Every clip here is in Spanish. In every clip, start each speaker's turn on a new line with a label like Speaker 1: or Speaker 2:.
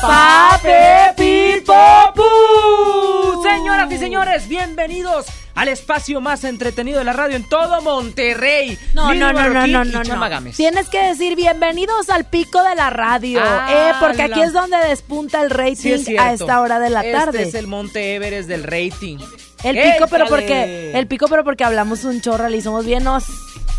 Speaker 1: Pape. Señoras y señores, bienvenidos al espacio más entretenido de la radio en todo Monterrey.
Speaker 2: No, no, no, no, no, no, no. Tienes que decir bienvenidos al pico de la radio,
Speaker 1: Ah,
Speaker 2: eh, porque aquí es donde despunta el rating
Speaker 1: Sí, es cierto.
Speaker 2: a esta hora de la
Speaker 1: Este
Speaker 2: tarde.
Speaker 1: es el Monte Everest del rating.
Speaker 2: El pico, pero porque el pico, pero porque hablamos un chorral y somos bien, hos-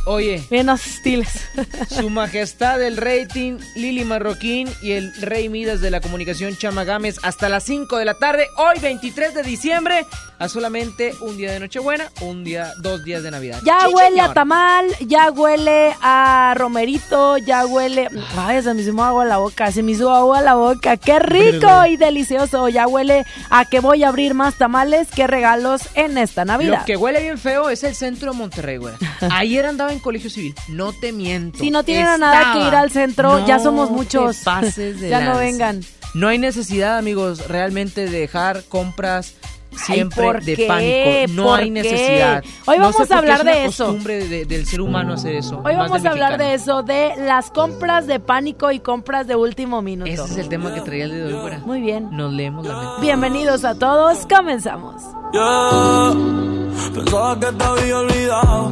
Speaker 1: Oye,
Speaker 2: bien hostiles.
Speaker 1: Su Majestad el rating, Lili Marroquín y el Rey Midas de la comunicación Chama Gámez hasta las 5 de la tarde, hoy 23 de diciembre, a solamente un día de Nochebuena, un día, dos días de Navidad.
Speaker 2: Ya
Speaker 1: Sí,
Speaker 2: huele a tamal, ya huele a romerito, ya huele. Ay, se me hizo agua a la boca, se me hizo agua a la boca. ¡Qué rico y delicioso! Ya huele a que voy a abrir más tamales que regalos en esta Navidad.
Speaker 1: Lo que huele bien feo es el centro de Monterrey, güey. Ayer andaba en colegio civil, no te miento.
Speaker 2: Si no tienen a nada que ir al centro, ya somos muchos.
Speaker 1: te pases de
Speaker 2: Ya no vengan.
Speaker 1: No hay necesidad, amigos, realmente de dejar compras siempre
Speaker 2: ¿por
Speaker 1: de
Speaker 2: qué?
Speaker 1: pánico. No
Speaker 2: ¿Por
Speaker 1: hay
Speaker 2: qué?
Speaker 1: necesidad.
Speaker 2: Hoy
Speaker 1: No
Speaker 2: vamos
Speaker 1: sé
Speaker 2: a hablar
Speaker 1: es una
Speaker 2: de eso.
Speaker 1: costumbre de- del ser humano hacer eso.
Speaker 2: Hoy vamos a hablar de eso, de las compras de pánico y compras de último minuto.
Speaker 1: Ese es el tema que traía el de hoy, güera.
Speaker 2: Muy bien.
Speaker 1: Nos leemos la mente.
Speaker 2: Bienvenidos a todos, comenzamos.
Speaker 3: Yeah, pensaba que te había olvidado.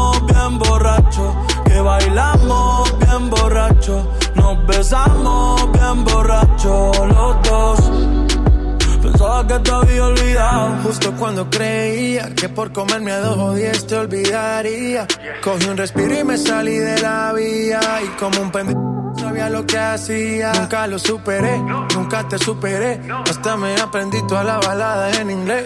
Speaker 3: bien borracho, que bailamos bien borracho, nos besamos bien borracho los dos. Pensaba que te había olvidado.
Speaker 4: Justo cuando creía que por comerme a dos o diez te olvidaría. Cogí un respiro y me salí de la vía. Y como un pendejo sabía lo que hacía. Nunca lo superé, nunca te superé. Hasta me aprendí toda la balada en inglés.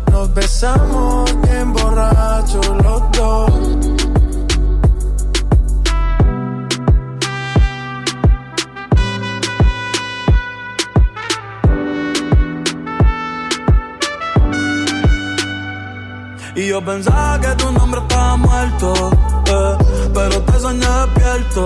Speaker 4: nos besamos bien borrachos los dos.
Speaker 3: Y yo pensaba que tu nombre estaba muerto, eh, pero te soñé despierto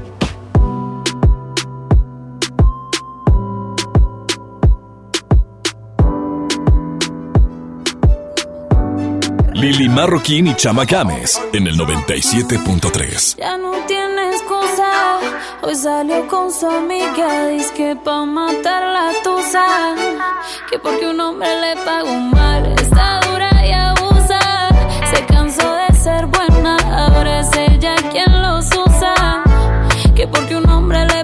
Speaker 5: Lili Marroquín y Chama Games en el 97.3.
Speaker 6: Ya no tienes excusa. Hoy salió con su amiga. Dice que pa' matar la tusa. Que porque un hombre le pagó mal. Está dura y abusa. Se cansó de ser buena. Ahora es ella quien los usa. Que porque un hombre le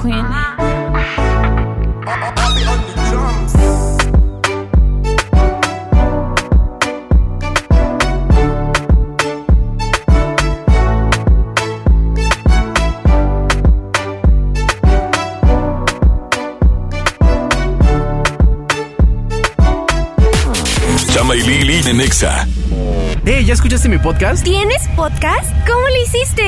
Speaker 6: Queen.
Speaker 5: Chama y Lili en Nexa.
Speaker 7: Hey, ¿ya escuchaste mi podcast?
Speaker 8: ¿Tienes podcast? ¿Cómo lo hiciste?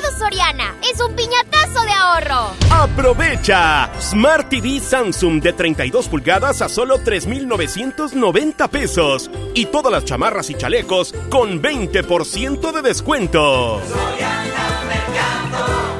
Speaker 8: Soriana es un piñatazo de ahorro.
Speaker 9: ¡Aprovecha! Smart TV Samsung de 32 pulgadas a solo 3,990 pesos. Y todas las chamarras y chalecos con 20% de descuento.
Speaker 3: Soriana Mercado.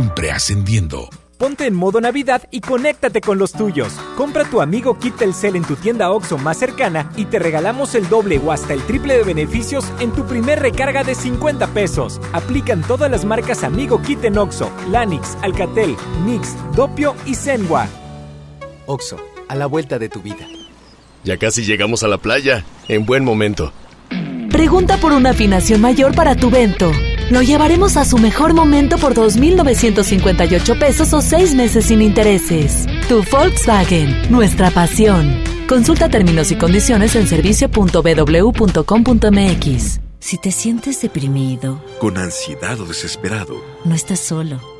Speaker 10: siempre ascendiendo.
Speaker 11: Ponte en modo Navidad y conéctate con los tuyos. Compra tu amigo Kit Telcel en tu tienda OXO más cercana y te regalamos el doble o hasta el triple de beneficios en tu primer recarga de 50 pesos. Aplican todas las marcas Amigo Kit en OXO, Lanix, Alcatel, Nix, Dopio y Zenwa.
Speaker 12: OXO, a la vuelta de tu vida.
Speaker 13: Ya casi llegamos a la playa. En buen momento.
Speaker 14: Pregunta por una afinación mayor para tu vento. Lo llevaremos a su mejor momento por 2.958 pesos o 6 meses sin intereses. Tu Volkswagen, nuestra pasión. Consulta términos y condiciones en servicio.bw.com.mx.
Speaker 15: Si te sientes deprimido,
Speaker 16: con ansiedad o desesperado,
Speaker 15: no estás solo.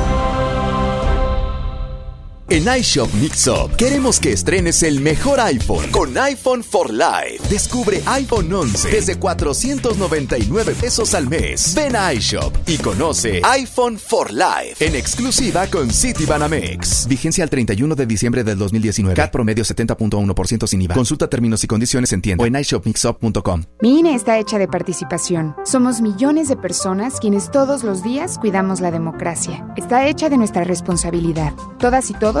Speaker 17: En iShop Mixup queremos que estrenes el mejor iPhone con iPhone for Life. Descubre iPhone 11 desde 499 pesos al mes. Ven a iShop y conoce iPhone for Life en exclusiva con City Banamex.
Speaker 18: Vigencia al 31 de diciembre del 2019. CAT promedio 70.1% sin IVA. Consulta términos y condiciones en tienda o en iShopMixup.com.
Speaker 19: Mi INE está hecha de participación. Somos millones de personas quienes todos los días cuidamos la democracia. Está hecha de nuestra responsabilidad. Todas y todos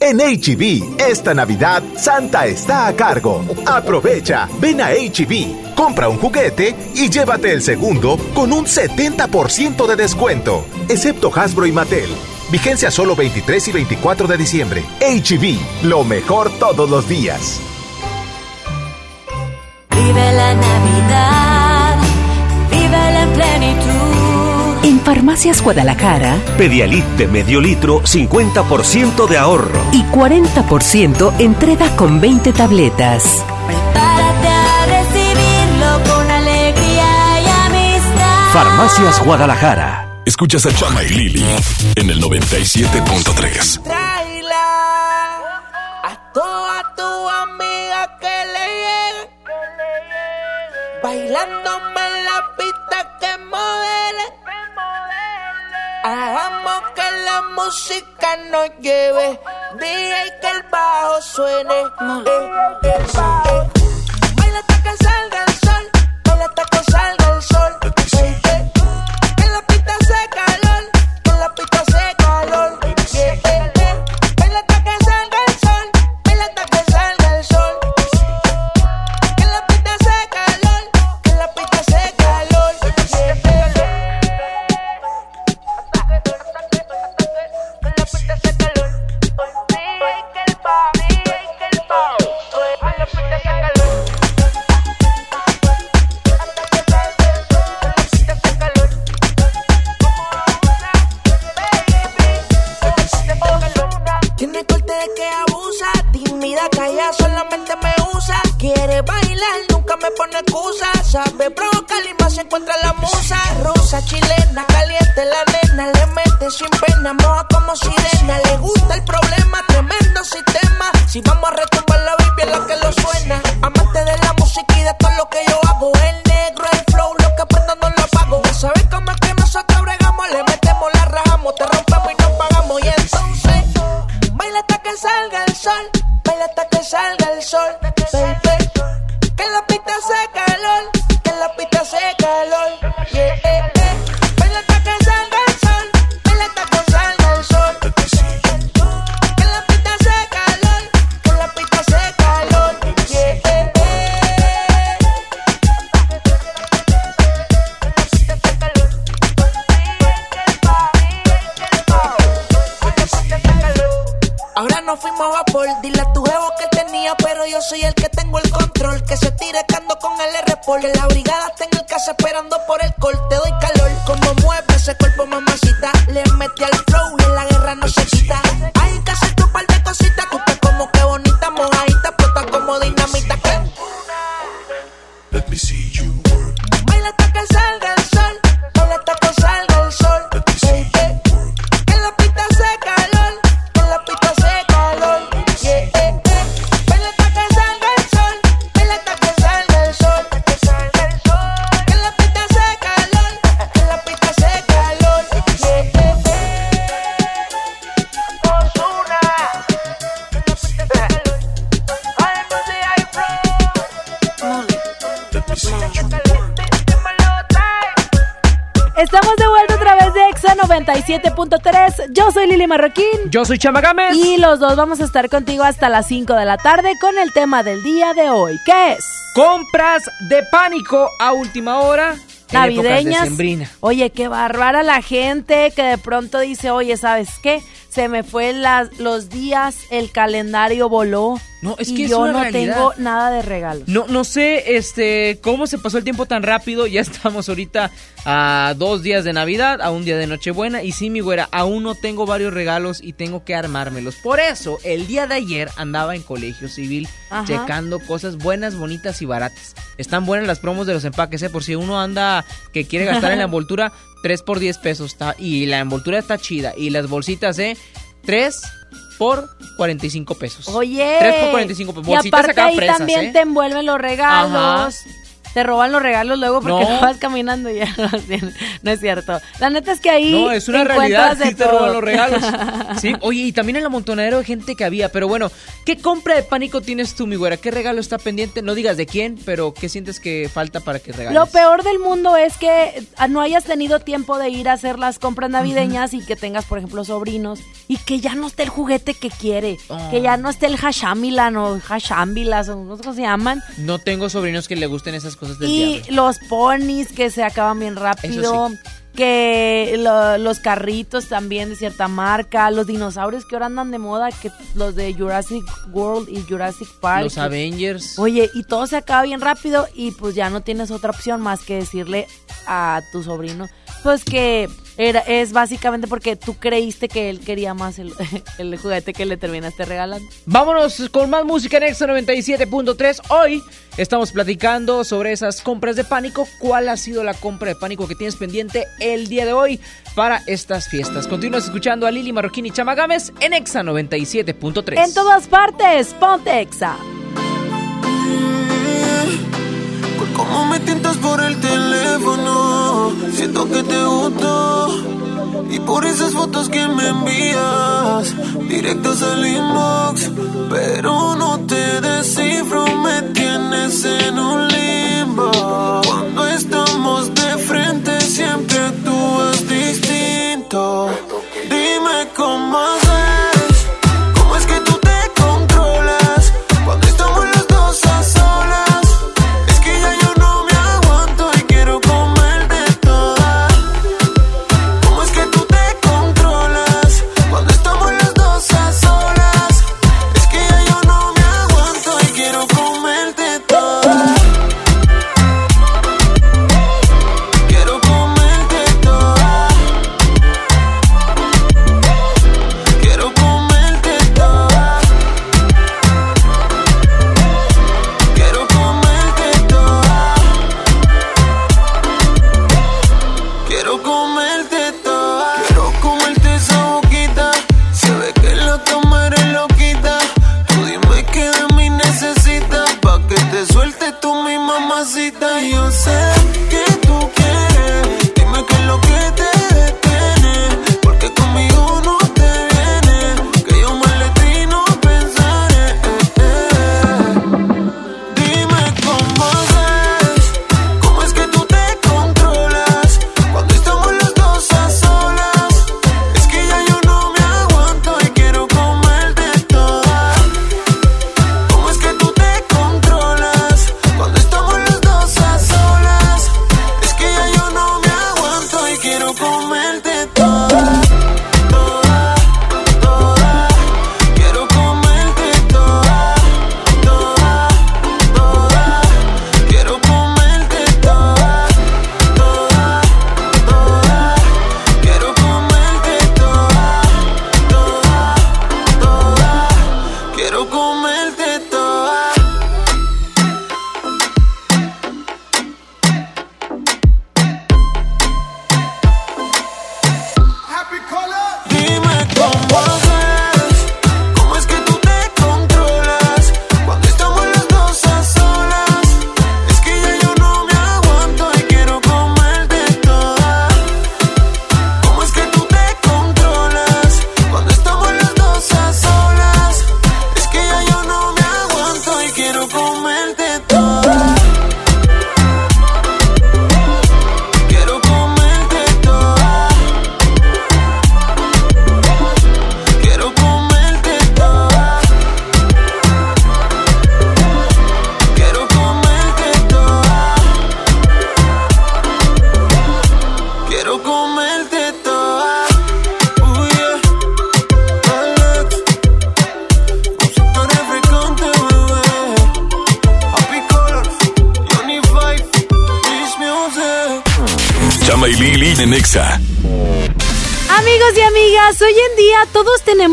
Speaker 20: En HB, esta Navidad, Santa está a cargo. Aprovecha, ven a HB, compra un juguete y llévate el segundo con un 70% de descuento, excepto Hasbro y Mattel. Vigencia solo 23 y 24 de diciembre. HB, lo mejor todos los días.
Speaker 21: Vive la Navidad, vive la plenitud.
Speaker 14: En Farmacias Guadalajara,
Speaker 22: Pedialit de medio litro, 50% de ahorro.
Speaker 14: y 40% entrega con 20 tabletas.
Speaker 21: Prepárate a recibirlo con alegría y amistad.
Speaker 5: Farmacias Guadalajara. Escuchas a Chama y Lili en el 97.3.
Speaker 23: Traila a toda tu amiga que le llegue. Bailándome Hagamos que la música nos lleve. DJ que el bajo suene. Eh, eh, eh. Baila hasta que salga el sol. Baila hasta que salga el sol. Que abusa, tímida, calla, solamente me usa. Quiere bailar, nunca me pone excusa. Sabe provocar y más encuentra la musa. Rusa, chilena, caliente la nena, le mete sin pena, moja como sirena. Le gusta el problema, tremendo sistema. Si vamos a retumbar la Biblia, es lo que lo suena.
Speaker 2: Lili Marroquín.
Speaker 1: Yo soy Chama Gámez.
Speaker 2: Y los dos vamos a estar contigo hasta las 5 de la tarde con el tema del día de hoy. ¿Qué es?
Speaker 1: Compras de pánico a última hora. en épocas
Speaker 2: Navideñas. Oye, qué bárbara la gente que de pronto dice, oye, ¿sabes qué? Se me fue las- los días, el calendario voló.
Speaker 1: No, es
Speaker 2: y
Speaker 1: que es
Speaker 2: yo no
Speaker 1: realidad.
Speaker 2: tengo nada de regalo.
Speaker 1: No, no sé este cómo se pasó el tiempo tan rápido. Ya estamos ahorita a dos días de Navidad, a un día de Nochebuena. Y sí, mi güera, aún no tengo varios regalos y tengo que armármelos. Por eso, el día de ayer andaba en colegio civil
Speaker 2: Ajá.
Speaker 1: checando cosas buenas, bonitas y baratas. Están buenas las promos de los empaques, ¿eh? Por si uno anda que quiere gastar en la envoltura, 3 por 10 pesos. Está, y la envoltura está chida. Y las bolsitas, ¿eh? 3 por 45 pesos.
Speaker 2: Oye.
Speaker 1: 3 por 45 pesos.
Speaker 2: Y
Speaker 1: Bolsitas
Speaker 2: aparte
Speaker 1: acá
Speaker 2: ahí
Speaker 1: fresas,
Speaker 2: también
Speaker 1: ¿eh?
Speaker 2: te envuelven los regalos. Te roban los regalos luego porque
Speaker 1: No.
Speaker 2: vas caminando y ya no, no es cierto. La neta es que ahí
Speaker 1: No, es una realidad. Sí te roban los regalos. Sí, oye, y también el amontonadero de gente que había. Pero bueno, ¿qué compra de pánico tienes tú, mi güera? ¿Qué regalo está pendiente? No digas de quién, pero ¿qué sientes que falta para que regales?
Speaker 2: Lo peor del mundo es que ah, no hayas tenido tiempo de ir a hacer las compras navideñas y que tengas, por ejemplo, sobrinos y que ya no esté el juguete que quiere,
Speaker 1: Oh.
Speaker 2: que ya no esté el hashamilan o hashambilas o no sé cómo se llaman.
Speaker 1: No tengo sobrinos que le gusten esas cosas del
Speaker 2: Y
Speaker 1: diablo.
Speaker 2: los ponis que se acaban bien rápido. Que lo- los carritos también de cierta marca, los dinosaurios que ahora andan de moda, que los de Jurassic World y Jurassic Park.
Speaker 1: Los Avengers.
Speaker 2: Oye, y todo se acaba bien rápido y pues ya no tienes otra opción más que decirle a tu sobrino, pues que era, es básicamente porque tú creíste que él quería más el, el juguete que le terminaste regalando.
Speaker 1: Vámonos con más música en Exo 97.3. Hoy estamos platicando sobre esas compras de pánico. ¿Cuál ha sido la compra de pánico que tienes pendiente el día de hoy para estas fiestas? Continúas escuchando a Lili Marroquín y Chama Gámez en Exa 97.3.
Speaker 2: En todas partes, ponte exa.
Speaker 4: Cómo me tientas por el teléfono, siento que te gusto. Y por esas fotos que me envías, directas al inbox. Pero no te descifro, me tienes en un limbo. Cuando estamos de frente, siempre actúas distinto. Dime cómo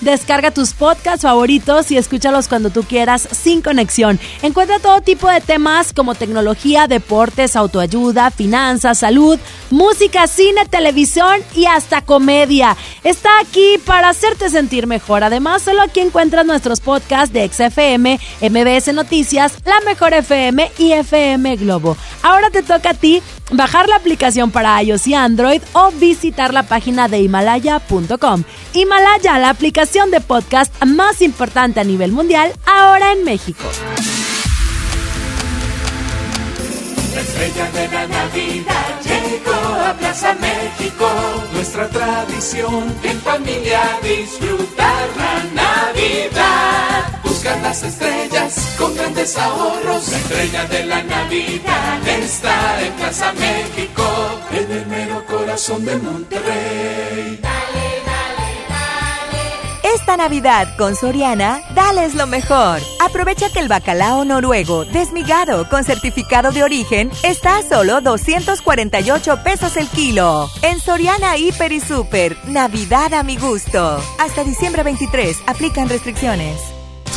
Speaker 2: descarga tus podcasts favoritos y escúchalos cuando tú quieras sin conexión. Encuentra todo tipo de temas como tecnología, deportes, autoayuda, finanzas, salud, música, cine, televisión y hasta comedia. Está aquí para hacerte sentir mejor. Además, solo aquí encuentras nuestros podcasts de XFM, MBS Noticias, La Mejor FM y FM Globo. Ahora te toca a ti bajar la aplicación para iOS y Android o visitar la página de himalaya.com. Himalaya, la aplicación de podcast más importante a nivel mundial, ahora en México.
Speaker 24: La estrella de la Navidad llegó a Plaza México. Nuestra tradición en familia disfrutar la Navidad. Buscar las estrellas con grandes ahorros. La estrella de la Navidad está en Plaza México. En el mero corazón de Monterrey.
Speaker 25: Esta Navidad con Soriana, dales lo mejor. Aprovecha que el bacalao noruego desmigado con certificado de origen está a solo 248 pesos el kilo. En Soriana Hiper y Super, Navidad a mi gusto. Hasta diciembre 23, aplican restricciones.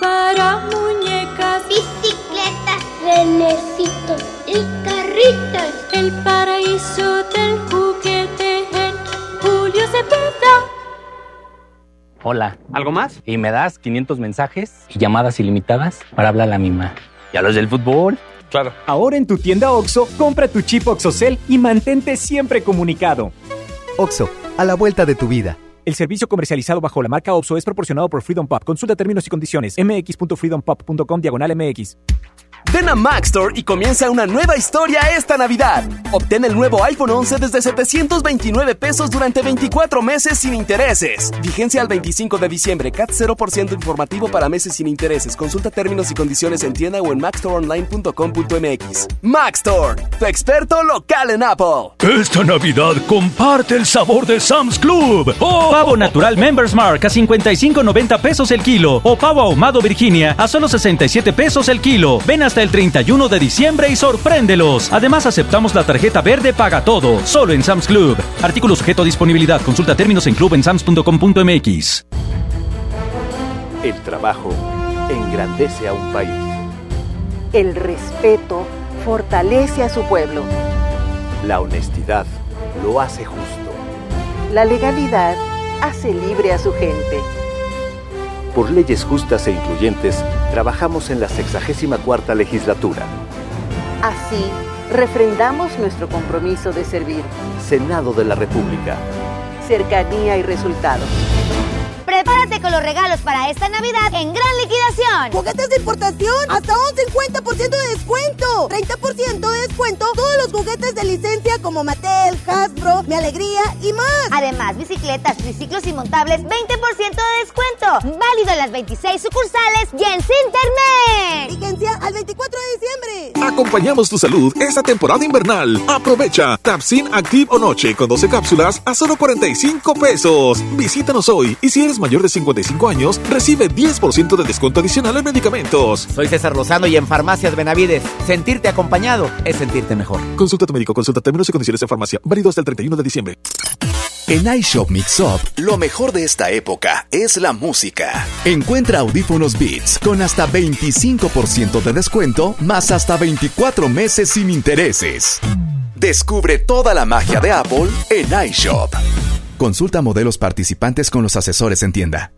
Speaker 6: Para muñecas, bicicletas, renecitos y carritas. El paraíso del juguete en Julio Cepeda.
Speaker 26: Hola. ¿Algo más? Y me das 500 mensajes y llamadas ilimitadas para hablar a la misma. ¿Y a los del fútbol?
Speaker 11: Claro. Ahora en tu tienda OXO, compra tu chip OXOCEL y mantente siempre comunicado.
Speaker 27: OXO, a la vuelta de tu vida.
Speaker 11: El servicio comercializado bajo la marca OPSO es proporcionado por Freedom Pop. Consulta términos y condiciones. mx.freedompop.com diagonal mx.
Speaker 17: Ven a Mac Store y comienza una nueva historia esta Navidad. Obtén el nuevo iPhone 11 desde 729 pesos durante 24 meses sin intereses. Vigencia al 25 de diciembre. CAT 0% informativo para meses sin intereses. Consulta términos y condiciones en tienda o en macstoreonline.com.mx. Mac Store, tu experto local en Apple.
Speaker 28: Esta Navidad comparte el sabor de Sam's Club. ¡Oh!
Speaker 29: Pavo natural Members Mark a 55.90 pesos el kilo o pavo ahumado Virginia a solo 67 pesos el kilo. Ven hasta el 31 de diciembre y sorpréndelos. Además aceptamos la tarjeta verde paga todo, solo en Sam's Club. Artículo sujeto a disponibilidad. Consulta términos en clubensams.com.mx.
Speaker 30: El trabajo engrandece a un país.
Speaker 31: El respeto fortalece a su pueblo.
Speaker 30: La honestidad lo hace justo.
Speaker 31: La legalidad hace libre a su gente.
Speaker 30: Por leyes justas e incluyentes, trabajamos en la 64 legislatura.
Speaker 31: Así, refrendamos nuestro compromiso de servir.
Speaker 30: Senado de la República.
Speaker 31: Cercanía y resultados.
Speaker 32: Con los regalos para esta Navidad en gran liquidación.
Speaker 33: Juguetes de importación hasta un 50% de descuento. 30% de descuento todos los juguetes de licencia como Mattel, Hasbro, Mi Alegría y más.
Speaker 32: Además, bicicletas, triciclos y montables 20% de descuento. Válido en las 26 sucursales y en Cintermex.
Speaker 33: Vigencia al 24 de diciembre.
Speaker 34: Acompañamos tu salud esta temporada invernal. Aprovecha Tapsin Active o Noche con 12 cápsulas a solo 45 pesos. Visítanos hoy y si eres mayor de 55 años, recibe 10% de descuento adicional en medicamentos.
Speaker 35: Soy César Lozano y en Farmacias Benavides, sentirte acompañado es sentirte mejor.
Speaker 34: Consulta a tu médico, consulta términos y condiciones en farmacia. Válido hasta el 31 de diciembre.
Speaker 17: En iShop Mix Up, lo mejor de esta época es la música. Encuentra audífonos Beats con hasta 25% de descuento, más hasta 24 meses sin intereses. Descubre toda la magia de Apple en iShop. Consulta modelos participantes con los asesores en tienda.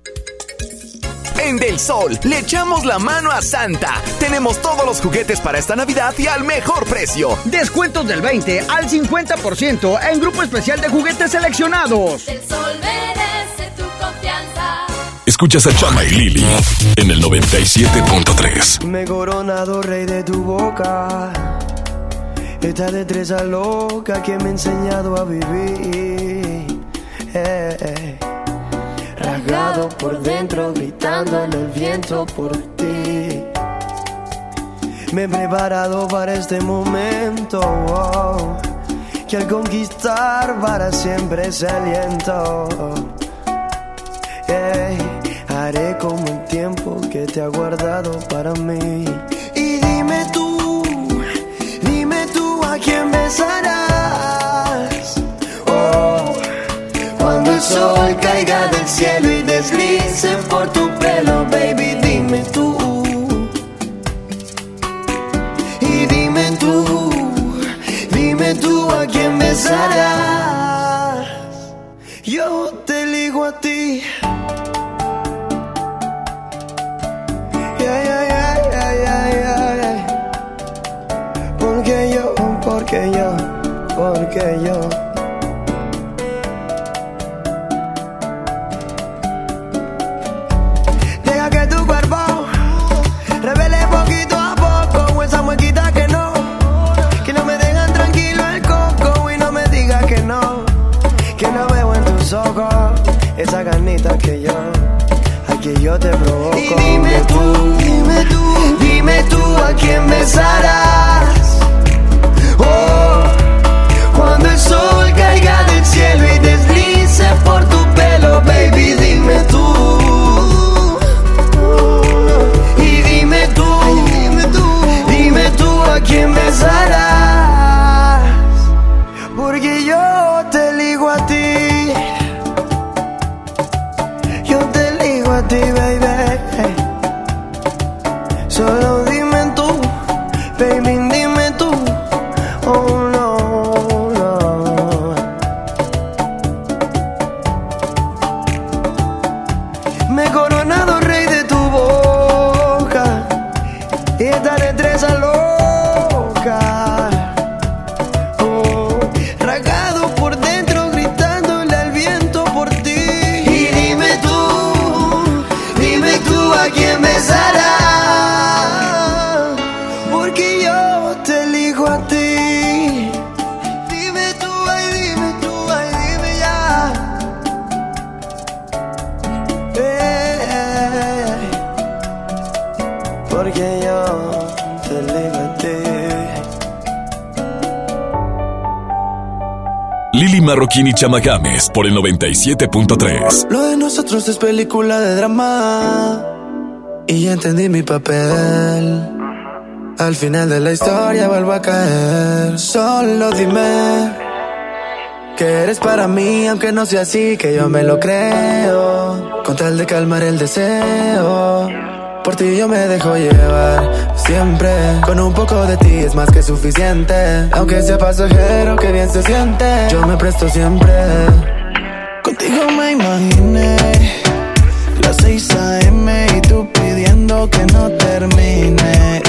Speaker 17: En Del Sol le echamos la mano a Santa. Tenemos todos los juguetes para esta Navidad y al mejor precio.
Speaker 36: Descuentos del 20 al 50% en grupo especial de juguetes seleccionados.
Speaker 6: El sol merece tu confianza.
Speaker 5: Escuchas a Chama y Lili en el 97.3.
Speaker 37: Me he coronado rey de tu boca. Esta destreza loca que me ha enseñado a vivir. Eh. Rasgado por dentro, gritando en el viento por ti. Me he preparado para este momento. oh, que al conquistar para siempre se aliento. Haré como el tiempo que te ha guardado para mí. Y dime tú, dime tú a quién besarás. Sol caiga del cielo y deslice por tu pelo, baby, dime tú. Y dime tú, dime tú a quién besarás. Yo te ligo a ti. Yeah, yeah, yeah. Porque yo, porque yo, porque yo. Esa ganita que yo, aquí yo te provoco. Y dime tú, dime tú, dime tú a quién besarás. Oh, cuando el sol caiga del cielo y deslice por tu pelo, baby, dime tú.
Speaker 5: Marroquín y Chama Games por el 97.3.
Speaker 38: Lo de nosotros es película de drama. Y ya entendí mi papel. Al final de la historia vuelvo a caer. Solo dime que eres para mí, aunque no sea así, que yo me lo creo. Con tal de calmar el deseo. Por ti yo me dejo llevar siempre. Con un poco de ti es más que suficiente. Aunque sea pasajero, que bien se siente. Yo me presto siempre. Contigo me imaginé las 6 a.m. y tú pidiendo que no termine.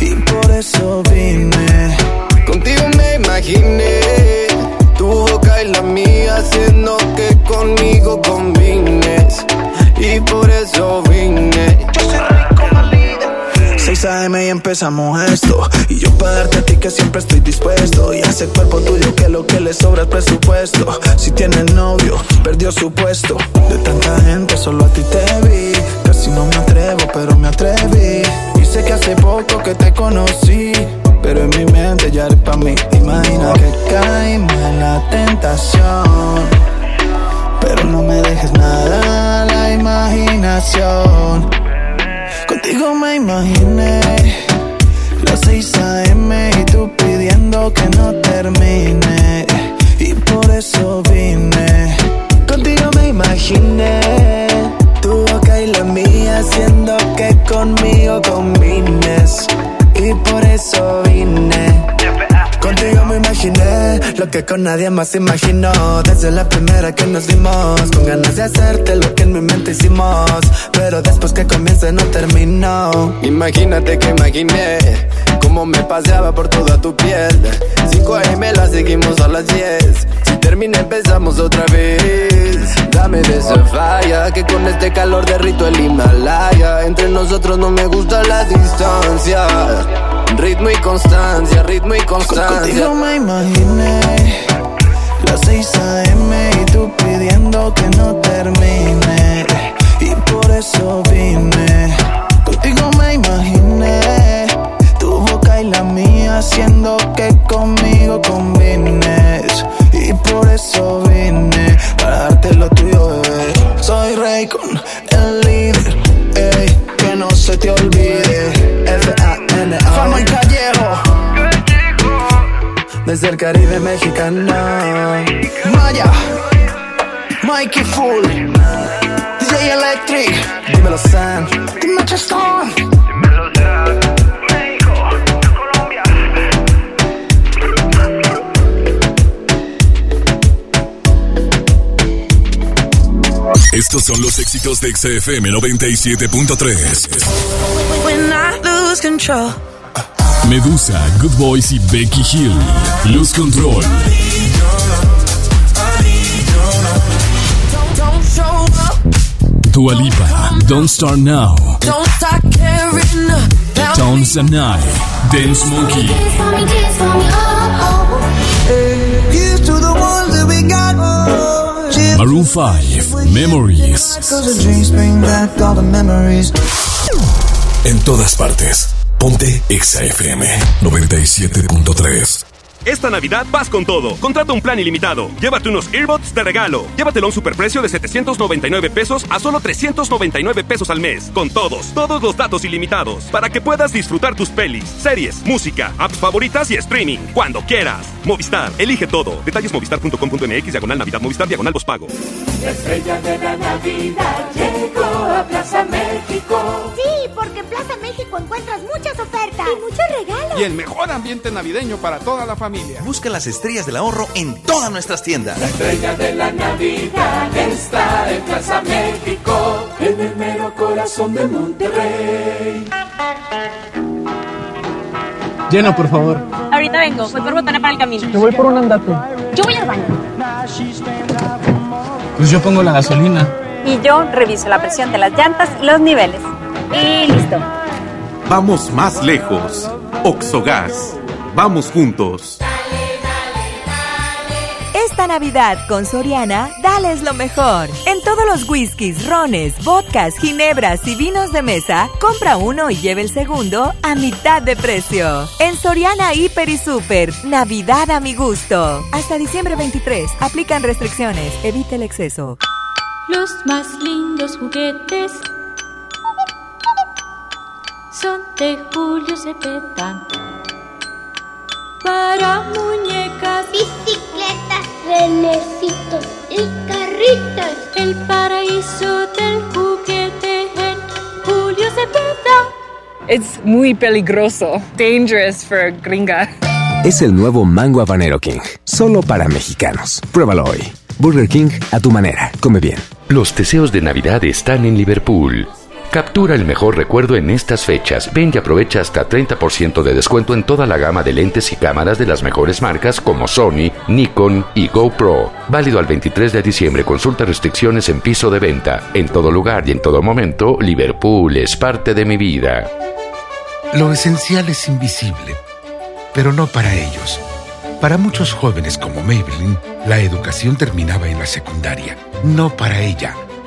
Speaker 38: Y por eso vine.
Speaker 39: Contigo me imaginé tu boca y la mía haciendo que conmigo combines y por eso vine.
Speaker 38: 6 a.m. y empezamos esto. Y yo para darte a ti que siempre estoy dispuesto. Y hace cuerpo tuyo que lo que le sobra es presupuesto. Si tiene novio, perdió su puesto. De tanta gente, solo a ti te vi. Casi no me atrevo, pero me atreví. Y sé que hace poco que te conocí. Pero en mi mente ya eres pa' mí. Imagina que caímos en la tentación. Pero no me dejes nada a la imaginación. Contigo me imaginé las 6 a.m. y tú pidiendo que no termine. Y por eso vine. Contigo me imaginé tu boca y la mía haciendo que conmigo combines. Y por eso vine. Imaginé lo que con nadie más imaginó. Desde la primera que nos dimos, con ganas de hacerte lo que en mi mente hicimos. Pero después que comience no terminó.
Speaker 39: Imagínate que imaginé cómo me paseaba por toda tu piel. 5 AM la seguimos a las 10. Si termina empezamos otra vez. Dame de esa falla que con este calor derrito el Himalaya. Entre nosotros no me gusta la distancia. Ritmo y constancia, ritmo y constancia.
Speaker 38: Contigo me imaginé las 6 a.m. y tú pidiendo que no termine. Y por eso vine. Contigo me imaginé tu boca y la mía haciendo que conmigo combines. Y por eso vine para darte lo tuyo, bebé. Soy rey con el líder, ey, que no se te olvide. Desde el Caribe mexicano. Maya, Mikey Full, DJ Electric. Dímelo, Sam. Dime, Chestón.
Speaker 5: Estos son los éxitos de XFM 97.3.
Speaker 4: When I lose control.
Speaker 5: Medusa, Good Boys y Becky Hill. Luz Control. Dua Lipa, Don't Start Now.
Speaker 4: Don't start caring about
Speaker 5: Tones and I. Dance Monkey. Maroon 5, Memories.
Speaker 38: Cause the dreams bring back all the memories.
Speaker 5: En todas partes. Ponte XFM 97.3.
Speaker 40: Esta Navidad vas con todo. Contrata un plan ilimitado. Llévate unos earbuds de regalo. Llévatelo a un superprecio de 799 pesos a solo 399 pesos al mes. Con todos, todos los datos ilimitados. Para que puedas disfrutar tus pelis, series, música, apps favoritas y streaming. Cuando quieras. Movistar, elige todo. Detalles movistar.com.mx, diagonal Navidad, Movistar, diagonal Pago.
Speaker 41: La estrella de la Navidad llegó a Plaza México.
Speaker 42: Sí, porque en Plaza México encuentras muchas ofertas y muchos regalos.
Speaker 43: Y el mejor ambiente navideño para toda la familia.
Speaker 20: Busca las estrellas del ahorro en todas nuestras tiendas.
Speaker 41: La estrella de la Navidad está en Plaza México, en el mero corazón de Monterrey.
Speaker 44: Llena, por favor.
Speaker 45: Ahorita vengo, voy por botana para el camino.
Speaker 44: Yo voy por un andate.
Speaker 45: Yo voy al baño.
Speaker 44: Pues yo pongo la gasolina.
Speaker 45: Y yo reviso la presión de las llantas y los niveles. Y listo.
Speaker 46: Vamos más lejos. Oxogas. Vamos juntos.
Speaker 25: Esta Navidad con Soriana, dales lo mejor. En todos los whiskies, rones, vodkas, ginebras y vinos de mesa, compra uno y lleve el segundo a mitad de precio. En Soriana Hiper y Super, Navidad a mi gusto. Hasta diciembre 23, aplican restricciones, evite el exceso.
Speaker 6: Los más lindos juguetes son de Julio Cepeda. Para muñecas,
Speaker 42: bicicletas, renecitos y carritos.
Speaker 6: El paraíso del juguete en Julio Cepeda.
Speaker 47: It's muy peligroso. Dangerous for gringa.
Speaker 48: Es el nuevo Mango Habanero King. Solo para mexicanos. Pruébalo hoy. Burger King a tu manera. Come bien.
Speaker 49: Los deseos de Navidad están en Liverpool. Captura el mejor recuerdo en estas fechas. Ven y aprovecha hasta 30% de descuento en toda la gama de lentes y cámaras de las mejores marcas como Sony, Nikon y GoPro. Válido al 23 de diciembre. Consulta restricciones en piso de venta. En todo lugar y en todo momento, Liverpool es parte de mi vida.
Speaker 10: Lo esencial es invisible, pero no para ellos. Para muchos jóvenes como Maybelline, la educación terminaba en la secundaria. No para ella.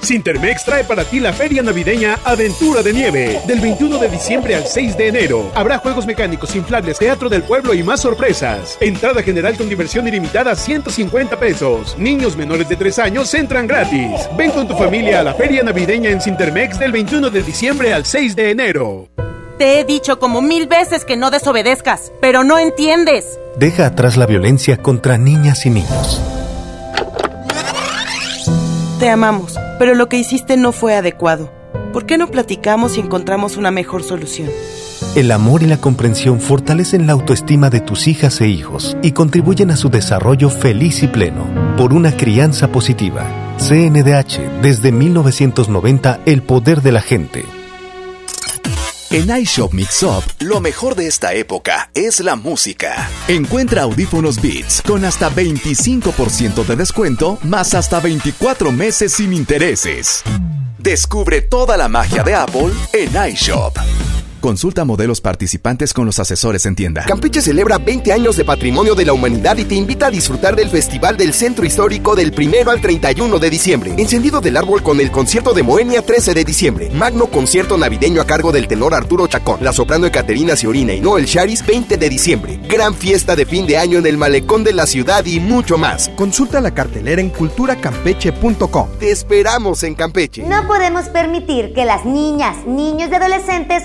Speaker 50: Sintermex trae para ti la feria navideña Aventura de Nieve. Del 21 de diciembre al 6 de enero. Habrá juegos mecánicos, inflables, teatro del pueblo y más sorpresas. Entrada general con diversión ilimitada 150 pesos. Niños menores de 3 años entran gratis. Ven con tu familia a la feria navideña en Sintermex del 21 de diciembre al 6 de enero.
Speaker 51: Te he dicho como mil veces que no desobedezcas, pero no entiendes.
Speaker 39: Deja atrás la violencia contra niñas y niños.
Speaker 51: Te amamos, pero lo que hiciste no fue adecuado. ¿Por qué no platicamos y encontramos una mejor solución?
Speaker 39: El amor y la comprensión fortalecen la autoestima de tus hijas e hijos y contribuyen a su desarrollo feliz y pleno por una crianza positiva. CNDH, desde 1990, el poder de la gente.
Speaker 17: En iShop Mix Up, lo mejor de esta época es la música. Encuentra audífonos Beats con hasta 25% de descuento, más hasta 24 meses sin intereses. Descubre toda la magia de Apple en iShop. Consulta modelos participantes con los asesores en tienda.
Speaker 20: Campeche celebra 20 años de patrimonio de la humanidad y te invita a disfrutar del Festival del Centro Histórico del 1 al 31 de diciembre. Encendido del árbol con el concierto de Moenia 13 de diciembre. Magno concierto navideño a cargo del tenor Arturo Chacón. La soprano Ecaterina Ciorina y Noel Charis 20 de diciembre. Gran fiesta de fin de año en el malecón de la ciudad y mucho más.
Speaker 52: Consulta la cartelera en culturacampeche.com.
Speaker 20: Te esperamos en Campeche.
Speaker 32: No podemos permitir que las niñas, niños y adolescentes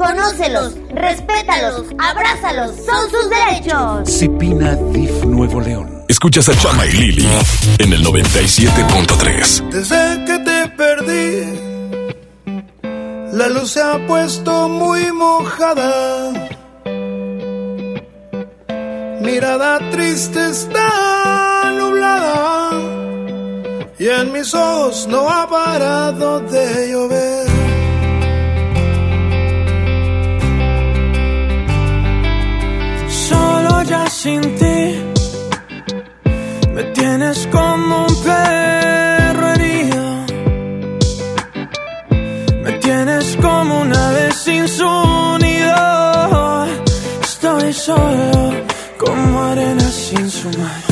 Speaker 32: Conócelos, respétalos, abrázalos, son sus derechos.
Speaker 5: Cipina DIF Nuevo León. Escuchas a Chama y Lili en el 97.3.
Speaker 38: Desde que te perdí, la luz se ha puesto muy mojada. Mirada triste está nublada y en mis ojos no ha parado de llover. Sin ti me tienes como un perro herido. Me tienes como una vez sin su nido. Estoy solo como arena sin su mar.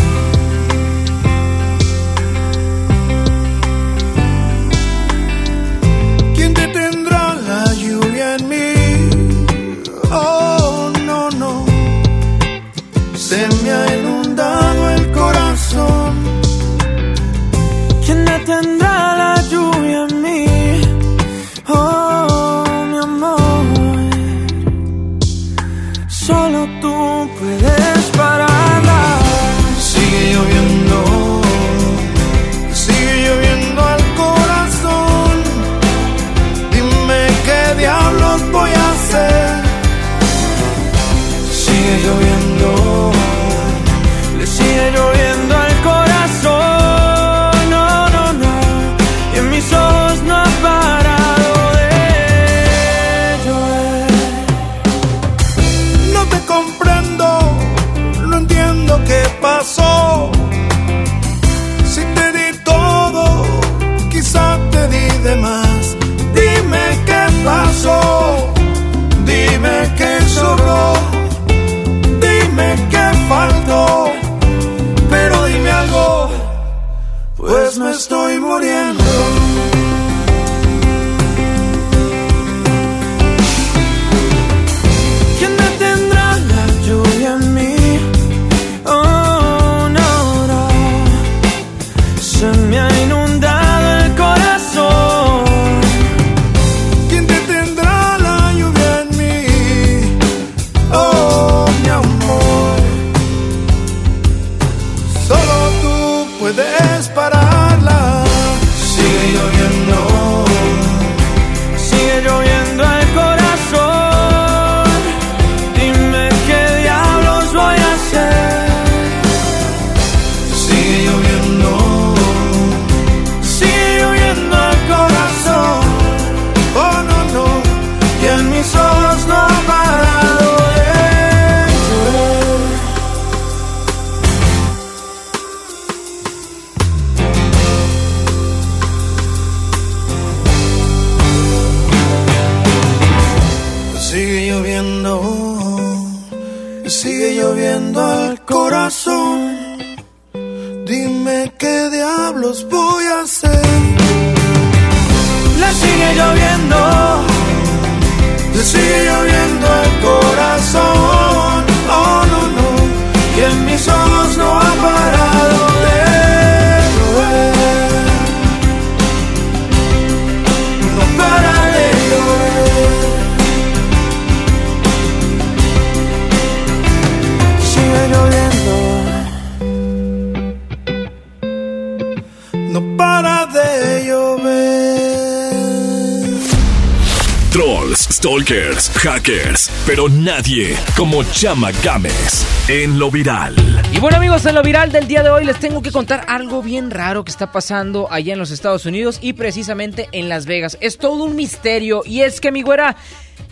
Speaker 5: Nadie como Chama Games en lo viral.
Speaker 1: Y bueno amigos, en lo viral del día de hoy les tengo que contar algo bien raro que está pasando allá en los Estados Unidos y precisamente en Las Vegas. Es todo un misterio y es que mi güera,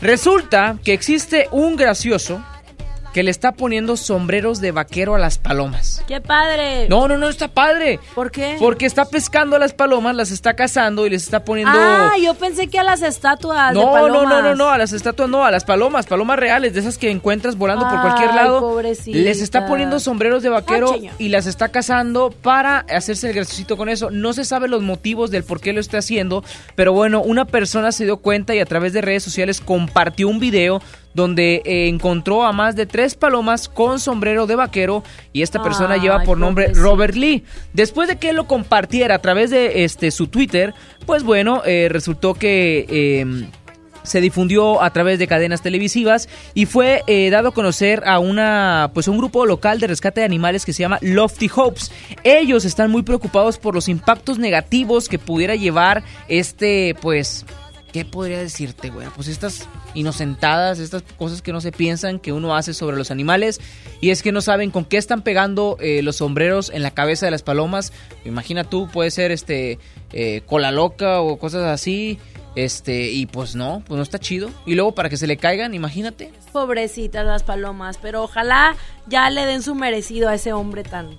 Speaker 1: resulta que existe un gracioso que le está poniendo sombreros de vaquero a las palomas.
Speaker 53: ¡Qué padre!
Speaker 1: No, no, no, está padre.
Speaker 53: ¿Por qué?
Speaker 1: Porque está pescando a las palomas, las está cazando y les está poniendo...
Speaker 53: Ah, yo pensé que a las estatuas de
Speaker 1: No,
Speaker 53: palomas.
Speaker 1: no, no, no, no, a las estatuas no, a las palomas, palomas reales, de esas que encuentras volando por cualquier lado.
Speaker 53: pobrecitas.
Speaker 1: Les está poniendo sombreros de vaquero y las está cazando para hacerse el graciosito con eso. No se sabe los motivos del por qué lo está haciendo, pero bueno, una persona se dio cuenta y a través de redes sociales compartió un video donde eh, encontró a más de tres palomas con sombrero de vaquero y esta persona lleva por nombre. Robert Lee. Después de que lo compartiera a través de este su Twitter, pues bueno, eh, resultó que eh, se difundió a través de cadenas televisivas y fue eh, dado a conocer a una pues a un grupo local de rescate de animales que se llama Lofty Hopes. Ellos están muy preocupados por los impactos negativos que pudiera llevar este pues ¿qué podría decirte, güey? Pues estas inocentadas, estas cosas que no se piensan que uno hace sobre los animales y es que no saben con qué están pegando eh, los sombreros en la cabeza de las palomas. Imagina tú, puede ser este eh, cola loca o cosas así. Este, y pues no, pues no está chido. Y luego para que se le caigan, imagínate.
Speaker 53: Pobrecitas las palomas, pero ojalá ya le den su merecido a ese hombre tan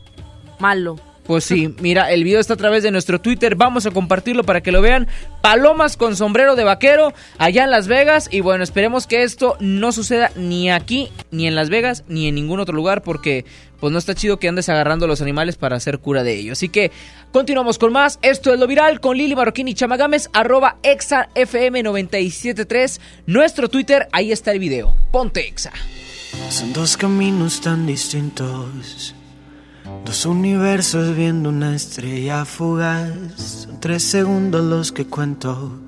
Speaker 53: malo.
Speaker 1: Pues sí, mira, el video está a través de nuestro Twitter, vamos a compartirlo para que lo vean. Palomas con sombrero de vaquero allá en Las Vegas y bueno, esperemos que esto no suceda ni aquí, ni en Las Vegas, ni en ningún otro lugar porque pues no está chido que andes agarrando a los animales para hacer cura de ellos. Así que continuamos con más, esto es lo viral con Lili Marroquín y Chamagames, arroba exafm973, nuestro Twitter, ahí está el video, ponte exa.
Speaker 54: Son dos caminos tan distintos, dos universos viendo una estrella fugaz. Son tres segundos los que cuento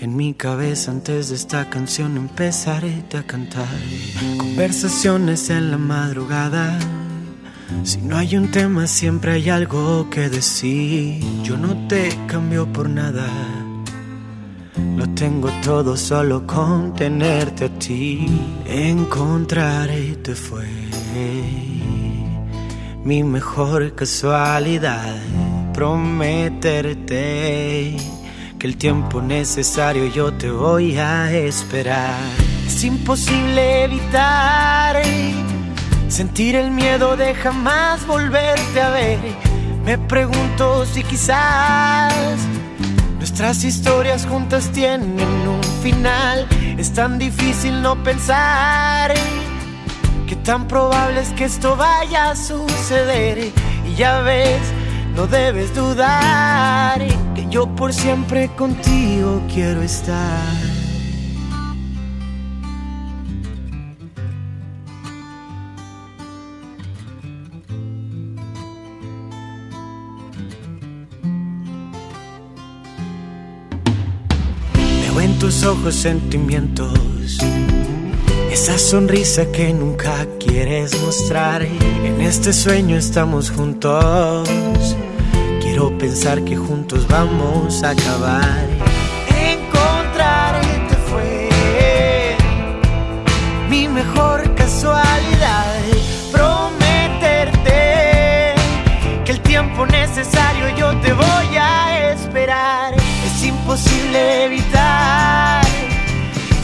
Speaker 54: en mi cabeza antes de esta canción empezaré a cantar. Conversaciones en la madrugada. Si no hay un tema siempre hay algo que decir. Yo no te cambio por nada. Lo tengo todo solo con tenerte a ti. Encontrarte fue mi mejor casualidad. Prometerte que el tiempo necesario yo te voy a esperar. Es imposible evitar sentir el miedo de jamás volverte a ver. Me pregunto si quizás Nuestras historias juntas tienen un final. Es tan difícil no pensar que tan probable es que esto vaya a suceder. Y ya ves, no debes dudar que yo por siempre contigo quiero estar. Veo en tus ojos sentimientos, esa sonrisa que nunca quieres mostrar. En este sueño estamos juntos, quiero pensar que juntos vamos a acabar. Encontrarte fue mi mejor casualidad. Prometerte que el tiempo necesario yo te voy a esperar. Es imposible evitar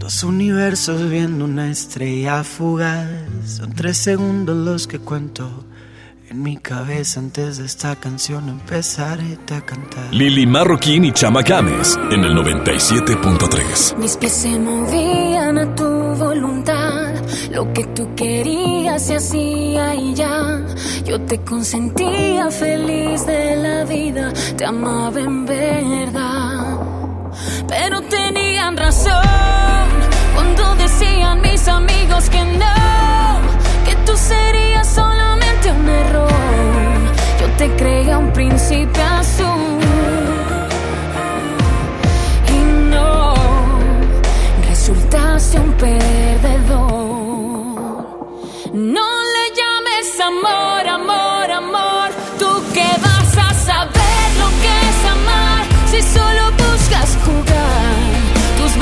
Speaker 54: Dos universos viendo una estrella fugaz. Son tres segundos los que cuento. En mi cabeza antes de esta canción empezaré a cantar.
Speaker 5: Lili Marroquín y Chama Games en el 97.3.
Speaker 6: Mis pies se movían a tu voluntad. Lo que tú querías se hacía y ya. Yo te consentía feliz de la vida. Te amaba en verdad. Pero tenían razón cuando decían mis amigos que no. Que tú serías solamente un error. Yo te creía un príncipe azul. Y no, resultaste un perdedor. No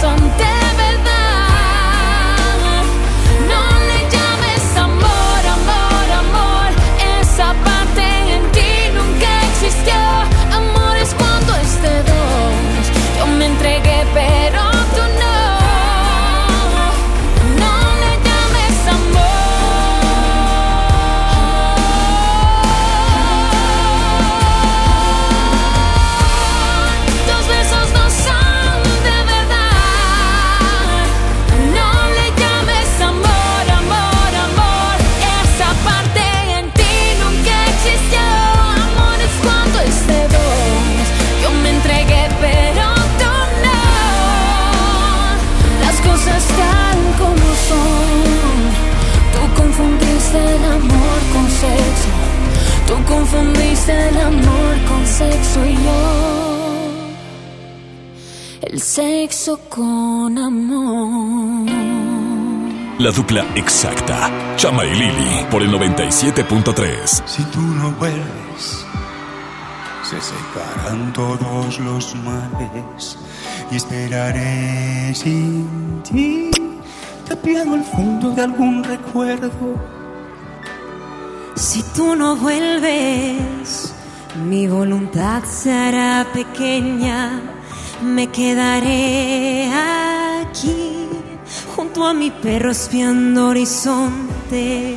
Speaker 6: Besos sexo con amor.
Speaker 5: La dupla exacta. Chama y Lili por el 97.3.
Speaker 55: Si tú no vuelves, se secarán todos los males y esperaré sin ti, tapiado el fondo de algún recuerdo.
Speaker 56: Si tú no vuelves, mi voluntad se hará pequeña. Me quedaré aquí junto a mi perro espiando horizonte.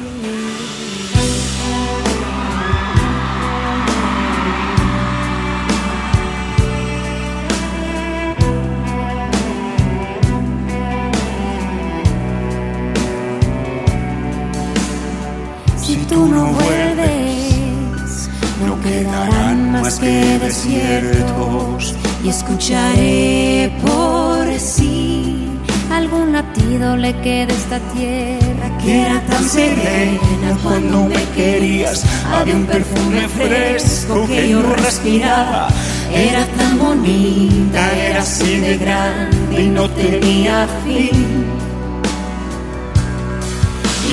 Speaker 56: Si tú no vuelves, no quedarán más que desiertos y escucharé por sí algún latido le queda a esta tierra que era tan serena cuando me querías. Había un perfume fresco que yo respiraba. Era tan bonita, era así de grande y no tenía fin.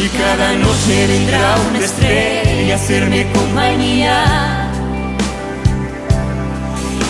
Speaker 56: Y cada noche vendrá una estrella a hacerme compañía.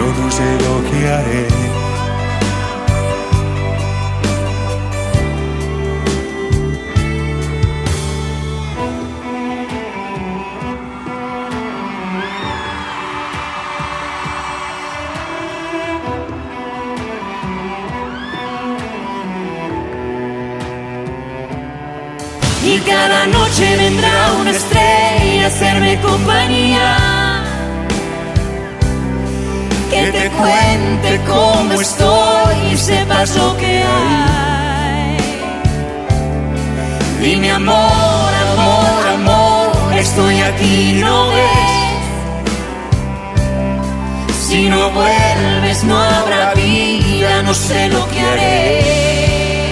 Speaker 57: Yo no lo que haré.
Speaker 56: Y cada noche vendrá una estrella a hacerme compañía. Que te cuente cómo estoy y sepas lo que hay. Dime amor, amor, amor, estoy aquí, no ves. Si no vuelves no habrá vida, no sé lo que haré.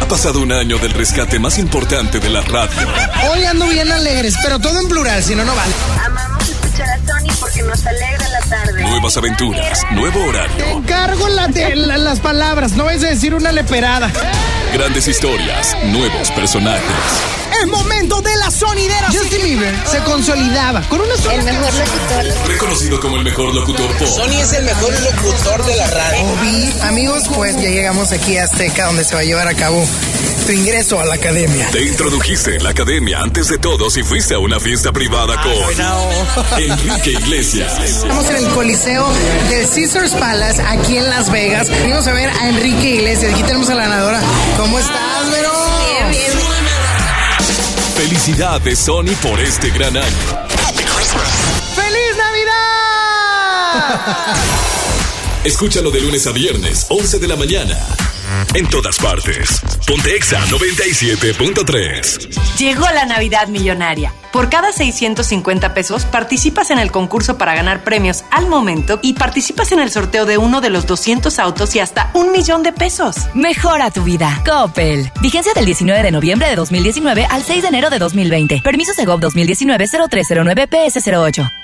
Speaker 5: Ha pasado un año del rescate más importante de la radio.
Speaker 39: Hoy ando bien alegres, pero todo en plural, si no, no vale.
Speaker 58: Nos alegra la tarde.
Speaker 5: Nuevas aventuras, nuevo
Speaker 39: Te
Speaker 5: horario,
Speaker 39: encargo la de- la- las palabras, no es decir una leperada.
Speaker 5: grandes historias, nuevos personajes.
Speaker 39: Es momento de la sonidera. Justin Bieber se consolidaba con una sola El mejor locutor.
Speaker 5: Reconocido como el mejor locutor pop.
Speaker 39: Sony es el mejor locutor de la radio. Obi, amigos, pues ya llegamos aquí a Azteca, donde se va a llevar a cabo tu ingreso a la academia.
Speaker 5: Te introdujiste en la academia antes de todos y fuiste a una fiesta privada con Enrique Iglesias.
Speaker 39: Estamos en el Coliseo del Caesars Palace, aquí en Las Vegas. Venimos a ver a Enrique Iglesias. Aquí tenemos a la ganadora. ¿Cómo estás, Vero? Bien, bien.
Speaker 5: Felicidades, Sony, por este gran año.
Speaker 39: ¡Feliz Navidad!
Speaker 5: Escúchalo de lunes a viernes, 11 de la mañana. En todas partes. Ponte Exa 97.3.
Speaker 59: Llegó la Navidad Millonaria. Por cada 650 pesos participas en el concurso para ganar premios al momento y participas en el sorteo de uno de los 200 autos y hasta un millón de pesos.
Speaker 60: Mejora tu vida. Coppel. Vigencia del 19 de noviembre de 2019 al 6 de enero de 2020. Permiso Segov 2019-0309 PS08.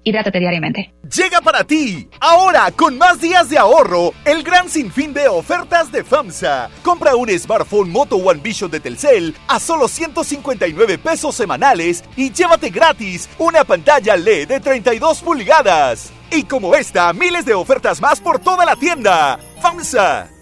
Speaker 61: Hidrátate diariamente.
Speaker 20: Llega para ti, ahora con más días de ahorro, el gran sinfín de ofertas de FAMSA. Compra un smartphone Moto One Vision de Telcel a solo 159 pesos semanales y llévate gratis una pantalla LED de 32 pulgadas. Y como esta, miles de ofertas más por toda la tienda. FAMSA.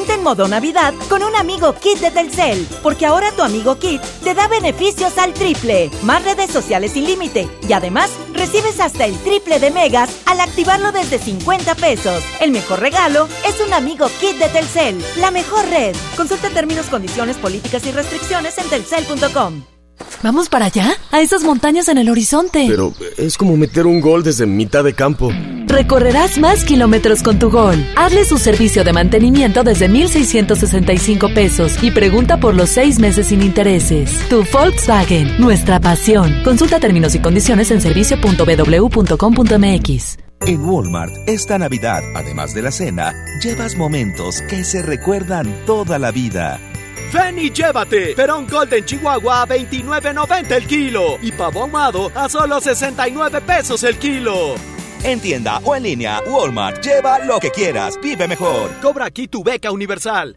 Speaker 60: Ponte en modo Navidad con un amigo Kit de Telcel, porque ahora tu amigo Kit te da beneficios al triple, más redes sociales sin límite y además recibes hasta el triple de megas al activarlo desde 50 pesos. El mejor regalo es un amigo Kit de Telcel, la mejor red. Consulta términos, condiciones, políticas y restricciones en telcel.com.
Speaker 14: ¿Vamos para allá? A esas montañas en el horizonte.
Speaker 62: Pero es como meter un gol desde mitad de campo.
Speaker 14: Recorrerás más kilómetros con tu Gol. Hazle su servicio de mantenimiento desde 1,665 pesos y pregunta por los seis meses sin intereses. Tu Volkswagen, nuestra pasión. Consulta términos y condiciones en servicio.bw.com.mx.
Speaker 63: En Walmart, esta Navidad, además de la cena, llevas momentos que se recuerdan toda la vida.
Speaker 64: Ven y llévate Perón Golden Chihuahua a 29.90 el kilo y pavo ahumado a solo 69 pesos el kilo.
Speaker 63: En tienda o en línea, Walmart, lleva lo que quieras, vive mejor.
Speaker 64: Cobra aquí tu beca universal.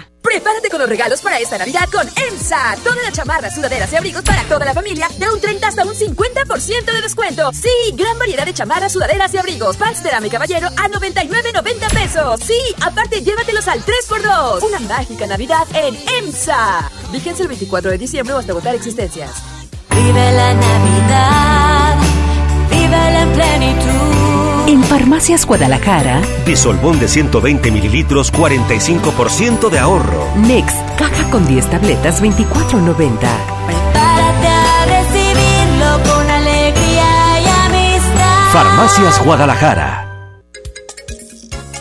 Speaker 65: Prepárate con los regalos para esta Navidad con EMSA. Todas las chamarras, sudaderas y abrigos para toda la familia de un 30 hasta un 50% de descuento. Sí, gran variedad de chamarras, sudaderas y abrigos. Pants de caballero a 99.90 pesos. Sí, aparte llévatelos al 3x2. Una mágica Navidad en EMSA. Vigencia el 24 de diciembre hasta agotar existencias.
Speaker 21: Vive la Navidad, vive en plenitud.
Speaker 60: En Farmacias Guadalajara,
Speaker 39: Disolvón de 120 mililitros, 45% de ahorro.
Speaker 60: Next, caja con 10 tabletas, 24.90.
Speaker 21: Prepárate a recibirlo con alegría y amistad.
Speaker 39: Farmacias Guadalajara.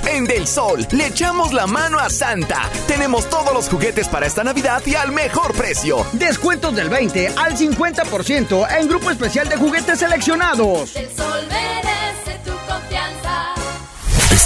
Speaker 17: En Del Sol le echamos la mano a Santa. Tenemos todos los juguetes para esta Navidad y al mejor precio.
Speaker 52: Descuentos del 20 al 50% en grupo especial de juguetes seleccionados.
Speaker 6: El sol merece.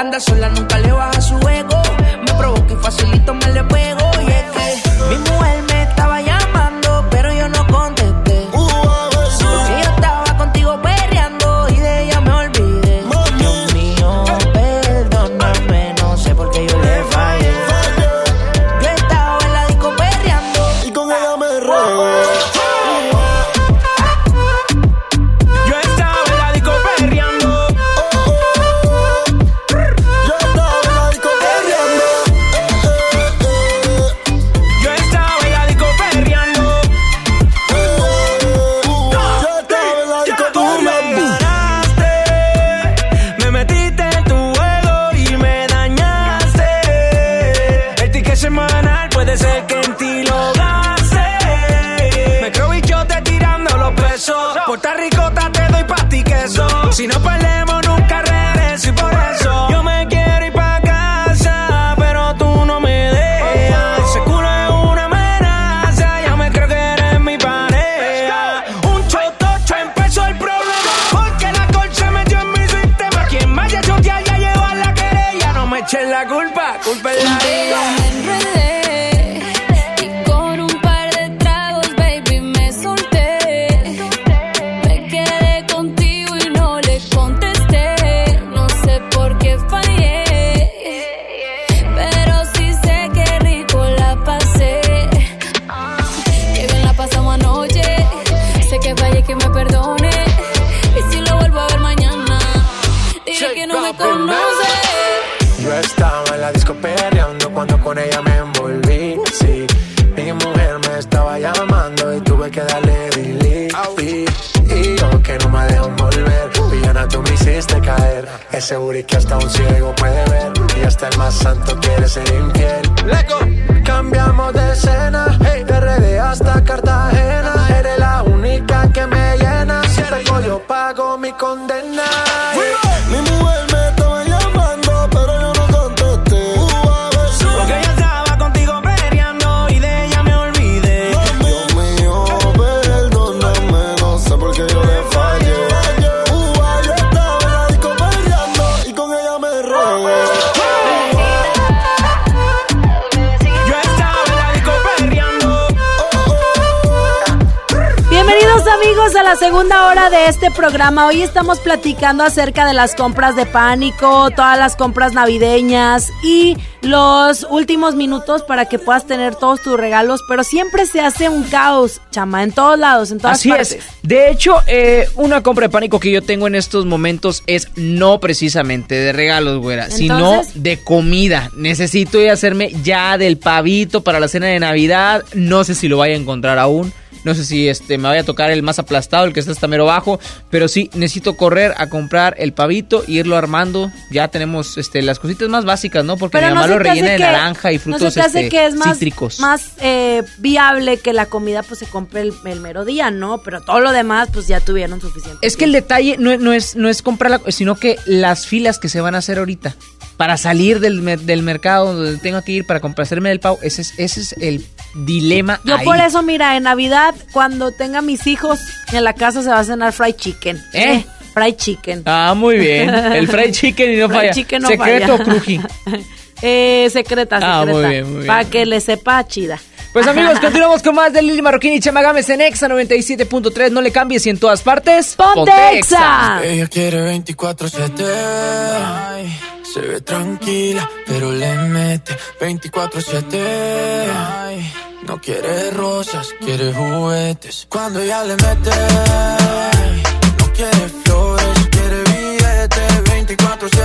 Speaker 23: Anda sola, nunca le baja su ego. Me provoca y facilito me le pego.
Speaker 4: Pesos. Puerto booty que hasta un ciego
Speaker 2: segunda hora de este programa. Hoy estamos platicando acerca de las compras de pánico, todas las compras navideñas y los últimos minutos para que puedas tener todos tus regalos, pero siempre se hace un caos, chama, en todos lados, en todas
Speaker 1: Así
Speaker 2: partes.
Speaker 1: es. De hecho, eh, una compra de pánico que yo tengo en estos momentos es no precisamente de regalos, güera, sino de comida. Necesito ir a hacerme ya del pavito para la cena de Navidad. No sé si lo vaya a encontrar aún. No sé si este me vaya a tocar el más aplastado, el que está hasta mero bajo, pero sí necesito correr a comprar el pavito e irlo armando. Ya tenemos este las cositas más básicas, ¿no? Porque
Speaker 2: Pero
Speaker 1: mi
Speaker 2: no
Speaker 1: mamá lo rellena de
Speaker 2: que-
Speaker 1: naranja y
Speaker 2: no
Speaker 1: frutos
Speaker 2: se hace
Speaker 1: este,
Speaker 2: que es más,
Speaker 1: cítricos.
Speaker 2: más eh, viable que la comida pues se compre el, el mero día, ¿no? Pero todo lo demás pues ya tuvieron suficiente.
Speaker 1: Es que el detalle no, no es, no es comprarla, sino que las filas que se van a hacer ahorita para salir del, del mercado donde tengo que ir para complacerme del pavo, ese es, ese es el dilema.
Speaker 2: Yo
Speaker 1: ahí.
Speaker 2: por eso, mira, en Navidad, cuando tenga mis hijos, en la casa se va a cenar fried chicken.
Speaker 1: ¿Eh?
Speaker 2: fried chicken.
Speaker 1: Ah, muy bien. El fried chicken y no falla.
Speaker 2: no
Speaker 1: Secreto
Speaker 2: falla.
Speaker 1: cruji.
Speaker 2: Eh, secreta,
Speaker 1: Ah,
Speaker 2: secreta.
Speaker 1: muy bien, muy bien.
Speaker 2: Para que le sepa chida.
Speaker 1: Pues amigos, continuamos con más de Lili Marroquín y Chama Gámez en Exa 97.3. No le cambies y en todas partes.
Speaker 2: ¡Ponte Exa!
Speaker 4: Ella quiere 24-7. Ay, Se ve tranquila, pero le mete 24-7. Ay, No quiere rosas, quiere juguetes. Cuando ella le mete, no quiere flores, quiere billetes 24-7.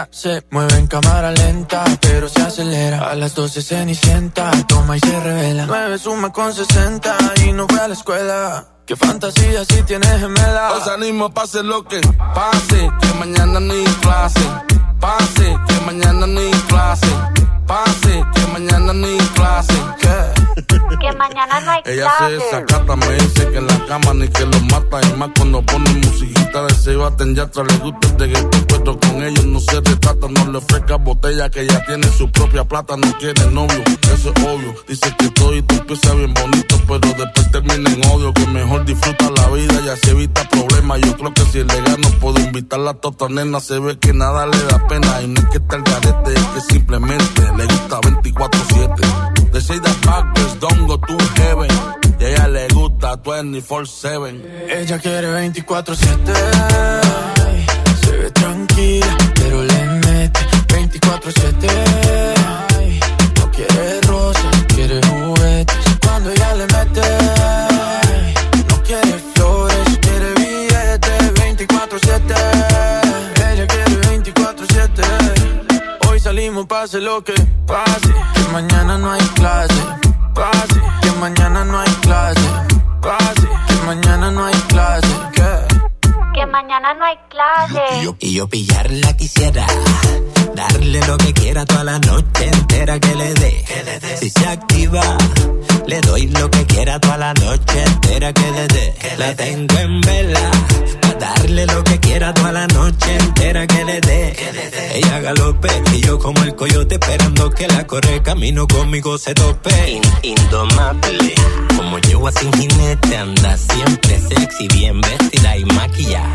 Speaker 4: Ella se mueve en cámara lenta, pero se acelera. A las 12 cenicienta, toma y se revela. 9 suma con 60 y no fue a la escuela. Qué fantasía si tienes gemela.
Speaker 3: Os animo, pase lo que pase, que mañana ni clase. Pase, que mañana ni clase. Pase, que mañana ni clase.
Speaker 66: Que mañana no hay
Speaker 3: Ella se desacata, me dice que en la cama ni que lo mata. Y más cuando pone musiquita de se baten ya atrás le gusta el reggaetón, pero con ellos no se retrata. No le ofrezca botella que ya tiene su propia plata. No quiere novio, eso es obvio. Dice que todo y tú empieza bien bonito, pero después termina en odio. Que mejor disfruta la vida y así evita problemas. Yo creo que si le gano puedo invitarla a tota nena. Se ve que nada le da pena. Y no es que esté el garete, es que simplemente le gusta 24-7. De say that backwards, don't go to heaven. A ella le gusta 24-7.
Speaker 4: Ella quiere 24-7. Ay, Se ve tranquila, pero le mete 24-7. Ay, No quiere rosas, quiere juguetes. Cuando ella le mete, no quiere flores, quiere billetes 24-7. Ella quiere 24-7. Hoy salimos, pase lo que pase. Que mañana no hay clase. Mañana no hay clase. Pase, que mañana no hay clase. ¿Qué?
Speaker 66: Que mañana no hay clase.
Speaker 67: Y yo, y yo pillarla quisiera. Darle lo que quiera toda la noche entera que le dé. Si se activa, le doy lo que quiera toda la noche entera que le dé. La tengo en vela. Pa' darle lo que quiera toda la noche entera que le dé. Ella galope y yo como el coyote esperando que la corre camino conmigo se tope. indomable. Como yegua sin jinete anda siempre sexy, bien vestida y maquillada.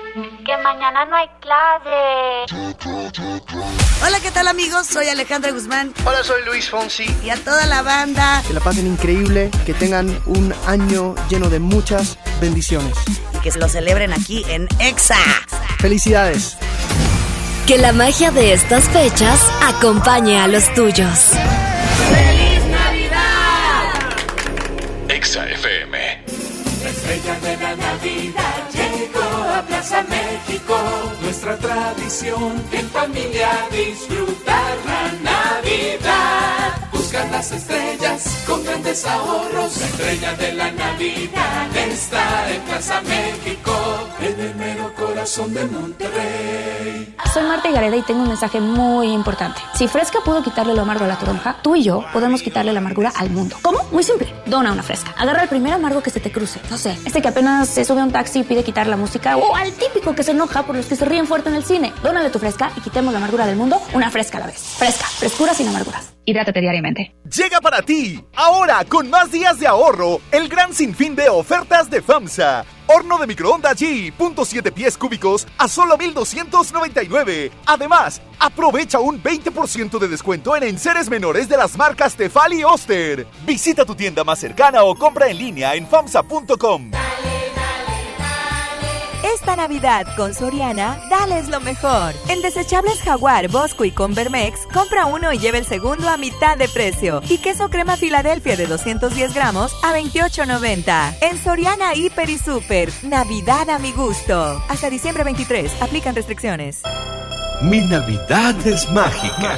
Speaker 66: Que mañana no hay clase.
Speaker 60: Hola, ¿qué tal amigos? Soy Alejandra Guzmán.
Speaker 68: Hola, soy Luis Fonsi.
Speaker 60: Y a toda la banda.
Speaker 69: Que la pasen increíble, que tengan un año lleno de muchas bendiciones.
Speaker 60: Y que lo celebren aquí en EXA.
Speaker 69: Felicidades.
Speaker 70: Que la magia de estas fechas acompañe a los tuyos.
Speaker 5: Exa FM.
Speaker 71: México, nuestra tradición, en familia disfrutar la Navidad. Buscar las estrellas con grandes ahorros, la estrella de la Navidad está en Plaza México corazón de Monterrey.
Speaker 72: Soy Marta Gareda y tengo un mensaje muy importante. Si Fresca pudo quitarle lo amargo a la toronja, tú y yo podemos quitarle la amargura al mundo. ¿Cómo? Muy simple. Dona una Fresca. Agarra el primer amargo que se te cruce. No sé, este que apenas se sube a un taxi y pide quitar la música o al típico que se enoja por los que se ríen fuerte en el cine. Dónale tu Fresca y quitemos la amargura del mundo una Fresca a la vez. Fresca. Frescura sin amarguras. Hidrátate diariamente.
Speaker 73: Llega para ti, ahora con más días de ahorro, el gran sinfín de ofertas de FAMSA. Horno de microondas G, punto siete pies cúbicos a solo 1299. Además, aprovecha un 20% de descuento en enseres menores de las marcas Tefal y Oster. Visita tu tienda más cercana o compra en línea en FAMSA.com.
Speaker 25: Esta Navidad con Soriana, dales lo mejor. En desechables Jaguar, Bosco y Convermex, compra uno y lleva el segundo a mitad de precio. Y queso crema Filadelfia de 210 gramos a 28.90. En Soriana, Hiper y Super, Navidad a mi gusto. Hasta diciembre 23, aplican restricciones.
Speaker 20: Mi Navidad es mágica.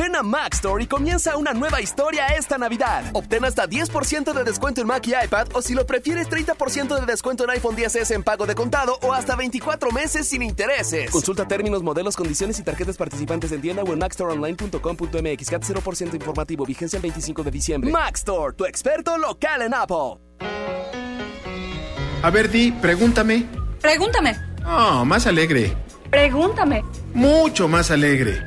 Speaker 74: Ven a Mac Store y comienza una nueva historia esta Navidad. Obtén hasta 10% de descuento en Mac y iPad o si lo prefieres 30% de descuento en iPhone 10S en pago de contado o hasta 24 meses sin intereses. Consulta términos, modelos, condiciones y tarjetas participantes en tienda o en macstoreonline.com.mx. CAT 0% informativo. Vigencia el 25 de diciembre. Mac Store, tu experto local en Apple.
Speaker 69: A ver, Di, pregúntame.
Speaker 75: Pregúntame.
Speaker 69: Oh, más alegre.
Speaker 75: Pregúntame.
Speaker 69: Mucho más alegre.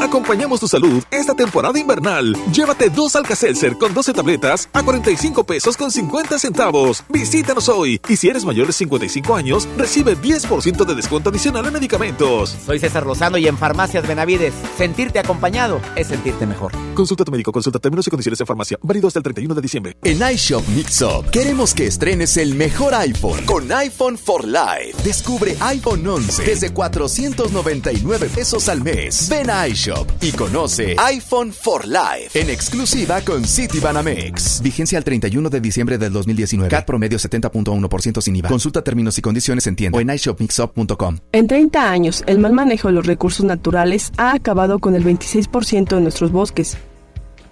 Speaker 40: Acompañamos tu salud esta temporada invernal. Llévate dos Alka-Seltzer con 12 tabletas a 45 pesos con 50 centavos. Visítanos hoy. Y si eres mayor de 55 años, recibe 10% de descuento adicional en medicamentos.
Speaker 76: Soy César Lozano y en Farmacias Benavides, sentirte acompañado es sentirte mejor.
Speaker 40: Consulta a tu médico, consulta términos y condiciones en farmacia. Válido hasta el 31 de diciembre.
Speaker 17: En iShop Mixup queremos que estrenes el mejor iPhone con iPhone for Life. Descubre iPhone 11 desde 499 pesos al mes. Ven a iShop y conoce iPhone for Life en exclusiva con Citibanamex.
Speaker 77: Vigencia al 31 de diciembre del 2019. CAT promedio 70.1% sin IVA. Consulta términos y condiciones en tienda o en iShopMixUp.com.
Speaker 78: En 30 años, el mal manejo de los recursos naturales ha acabado con el 26% de nuestros bosques.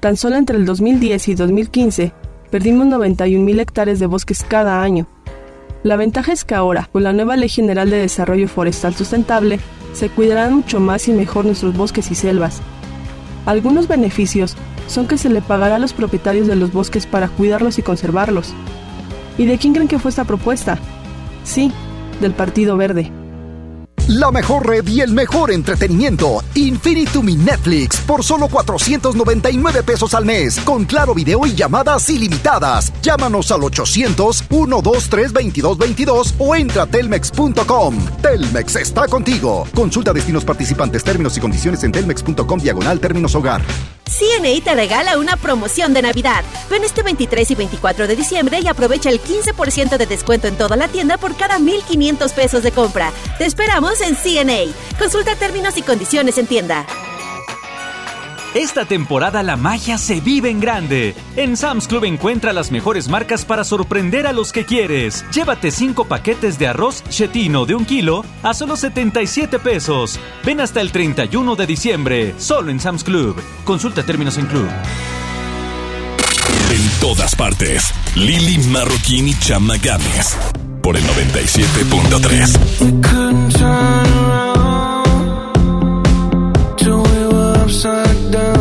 Speaker 78: Tan solo entre el 2010 y 2015, perdimos 91.000 hectáreas de bosques cada año. La ventaja es que ahora, con la nueva Ley General de Desarrollo Forestal Sustentable, se cuidarán mucho más y mejor nuestros bosques y selvas. Algunos beneficios son que se le pagará a los propietarios de los bosques para cuidarlos y conservarlos. ¿Y de quién creen que fue esta propuesta? Sí, del Partido Verde.
Speaker 52: La mejor red y el mejor entretenimiento. Infinitum y Netflix por solo 499 pesos al mes. Con claro video y llamadas ilimitadas. Llámanos al 800-123-2222 o entra a telmex.com. Telmex está contigo. Consulta destinos participantes, términos y condiciones en telmex.com diagonal términos hogar.
Speaker 60: CNA te regala una promoción de Navidad. Ven este 23 y 24 de diciembre y aprovecha el 15% de descuento en toda la tienda por cada 1,500 pesos de compra. Te esperamos en CNA. Consulta términos y condiciones en tienda.
Speaker 79: Esta temporada la magia se vive en grande. En Sam's Club encuentra las mejores marcas para sorprender a los que quieres. Llévate 5 paquetes de arroz chetino de un kilo a solo 77 pesos. Ven hasta el 31 de diciembre, solo en Sam's Club. Consulta términos en club.
Speaker 5: En todas partes, Lili Marroquín y Chama Games. Por el 97.3.
Speaker 4: were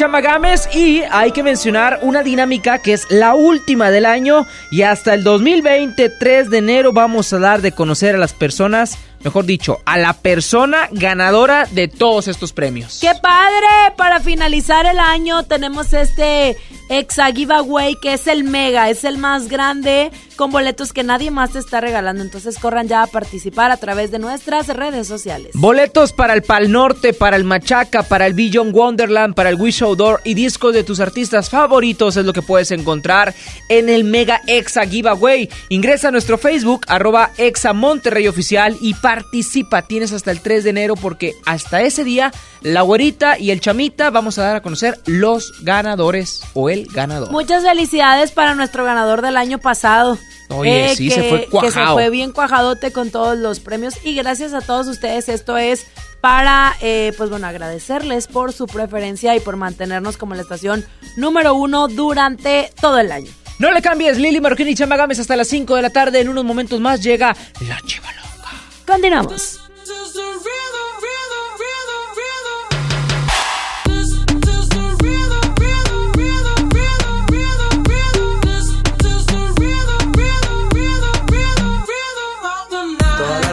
Speaker 1: Lili Marroquín y Chama Gámez y hay que mencionar una dinámica que es la última del año y hasta el 2020, 3 de enero, vamos a dar de conocer a las personas, mejor dicho, a la persona ganadora de todos estos premios.
Speaker 2: ¡Qué padre! Para finalizar el año tenemos este Exa Giveaway que es el mega, es el más grande con boletos que nadie más te está regalando. Entonces corran ya a participar a través de nuestras redes sociales.
Speaker 1: Boletos para el Pal Norte, para el Machaca, para el Billion Wonderland, para el Wish Outdoor y discos de tus artistas favoritos es lo que puedes encontrar en el Mega Exa Giveaway. Ingresa a nuestro Facebook, arroba Exa Monterrey Oficial y participa. Tienes hasta el 3 de enero porque hasta ese día la güerita y el chamita vamos a dar a conocer los ganadores o el ganador.
Speaker 2: Muchas felicidades para nuestro ganador del año pasado.
Speaker 1: Oye, sí, se fue
Speaker 2: Que se fue bien cuajadote con todos los premios. Y gracias a todos ustedes, esto es para, eh, pues bueno, agradecerles por su preferencia y por mantenernos como la estación número uno durante todo el año.
Speaker 1: No le cambies, Lili Marroquín y Chama Gámez hasta las 5 de la tarde. En unos momentos más llega la chiva loca.
Speaker 2: Continuamos.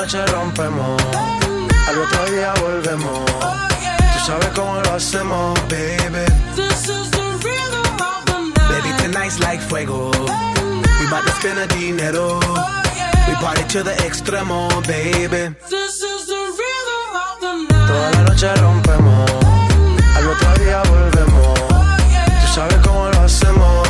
Speaker 80: noche rompemos, al otro día volvemos. Tú sabes cómo lo hacemos, baby. Baby, tonight's like fuego. We bout to spend a dinero. We party to the extremo, baby. Toda la noche rompemos, al otro día volvemos. Tú sabes cómo lo hacemos,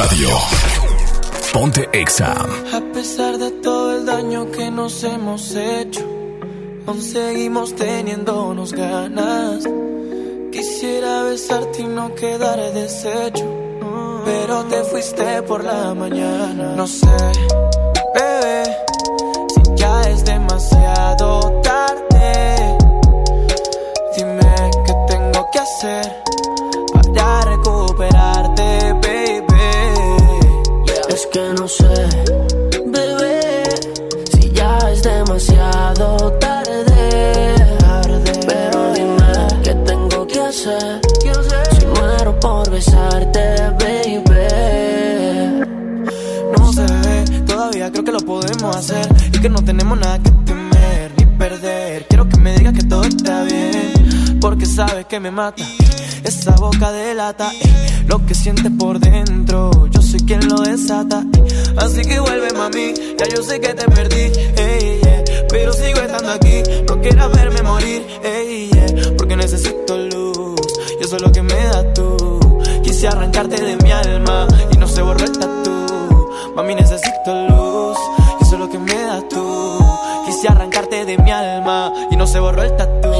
Speaker 5: radio. Ponte Exa.
Speaker 4: A pesar de todo el daño que nos hemos hecho, aún seguimos teniéndonos ganas. Quisiera besarte y no quedar deshecho, pero te fuiste por la mañana. No sé, bebé, si ya es demasiado tarde. Dime qué tengo que hacer
Speaker 81: hacer
Speaker 4: y que no tenemos nada que temer ni perder. Quiero que me digas que todo está bien, porque sabes que me mata. Esa boca delata eh, lo que sientes por dentro. Yo soy quien lo desata. eh. Así que vuelve, mami. Ya yo sé que te perdí, ey, yeah, pero sigo estando aquí. No quieras verme morir, ey, yeah, porque necesito luz. Y eso es lo que me das tú. Quise arrancarte de mi alma y no se borró el tatu. Mami, necesito mi alma y no se borró el tatu.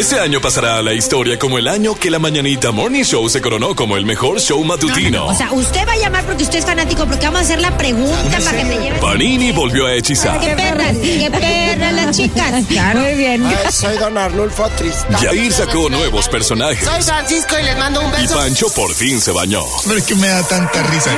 Speaker 5: Este año pasará a la historia como el año que la Mañanita Morning Show se coronó como el mejor show matutino.
Speaker 33: O sea, usted va a llamar porque usted es fanático, porque vamos a hacer la pregunta para que me lleve.
Speaker 5: Panini volvió a hechizar.
Speaker 33: ¡Qué perras! ¡Qué perras las chicas! Muy bien.
Speaker 82: soy Don Arnulfo Tristán.
Speaker 5: Yair sacó nuevos personajes.
Speaker 82: Soy Francisco y les mando un
Speaker 5: Y
Speaker 82: beso.
Speaker 5: Pancho por fin se bañó.
Speaker 83: Pero es que me da tanta risa.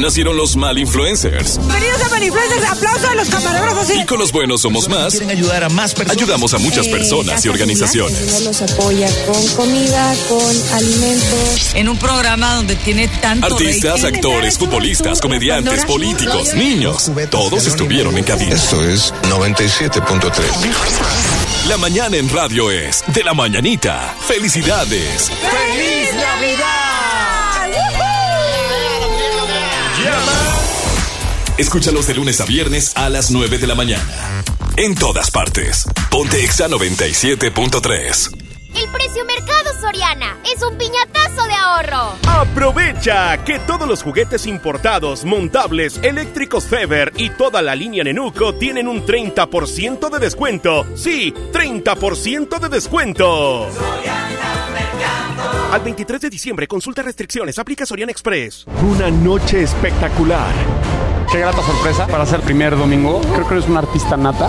Speaker 5: Nacieron los mal influencers.
Speaker 33: Bienvenidos a Manifluencers. Aplauso a los camarógrafos.
Speaker 5: Y con los buenos somos más.
Speaker 83: Quieren ayudar a más personas.
Speaker 5: Ayudamos a muchas personas y organizaciones.
Speaker 84: Los apoya con comida, con alimentos.
Speaker 85: En un programa donde tiene tanto
Speaker 5: Artistas, actores, futbolistas, comediantes, políticos, niños. Todos estuvieron en cabina.
Speaker 86: Esto es 97.3.
Speaker 5: La mañana en radio es de la mañanita. Felicidades.
Speaker 33: ¡Feliz
Speaker 5: Escúchalos de lunes a viernes a las 9 de la mañana. En todas partes. Ponte Exa 97.3.
Speaker 32: El precio mercado Soriana es un piñatazo de ahorro.
Speaker 40: Aprovecha que todos los juguetes importados, montables, eléctricos Feber y toda la línea Nenuco tienen un 30% de descuento. Sí, 30% de descuento. Al 23 de diciembre, consulta restricciones, aplica Soriana Express.
Speaker 20: Una noche espectacular.
Speaker 87: Qué grata sorpresa para ser primer domingo. Creo que eres un artista nata.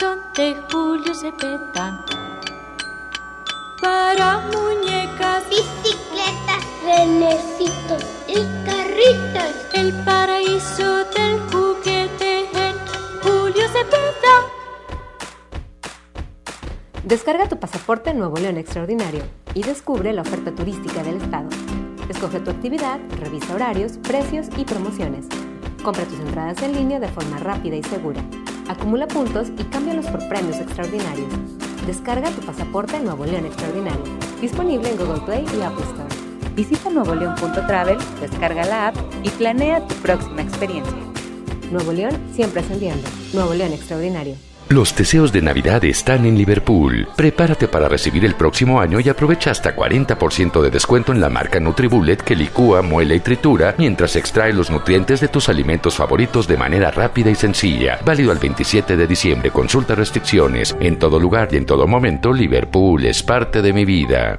Speaker 6: son de Julio Cepeda. Para muñecas,
Speaker 32: bicicletas, renecitos y carritos.
Speaker 6: El paraíso del juguete en Julio Cepeda.
Speaker 88: Descarga tu pasaporte Nuevo León Extraordinario y descubre la oferta turística del estado. Escoge tu actividad, revisa horarios, precios y promociones. Compra tus entradas en línea de forma rápida y segura. Acumula puntos y cámbialos por premios extraordinarios. Descarga tu pasaporte Nuevo León Extraordinario. Disponible en Google Play y Apple Store. Visita nuevoleón.travel, descarga la app y planea tu próxima experiencia. Nuevo León siempre ascendiendo. Nuevo León Extraordinario.
Speaker 49: Los deseos de Navidad están en Liverpool. Prepárate para recibir el próximo año y aprovecha hasta 40% de descuento en la marca NutriBullet que licúa, muele y tritura mientras extrae los nutrientes de tus alimentos favoritos de manera rápida y sencilla. Válido al 27 de diciembre. Consulta restricciones. En todo lugar y en todo momento, Liverpool es parte de mi vida.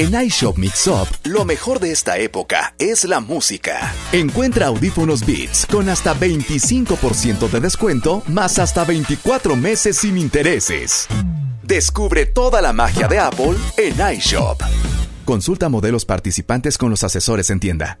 Speaker 17: En iShop Mix Up, lo mejor de esta época es la música. Encuentra audífonos Beats con hasta 25% de descuento, más hasta 24 meses sin intereses. Descubre toda la magia de Apple en iShop. Consulta modelos participantes con los asesores en tienda.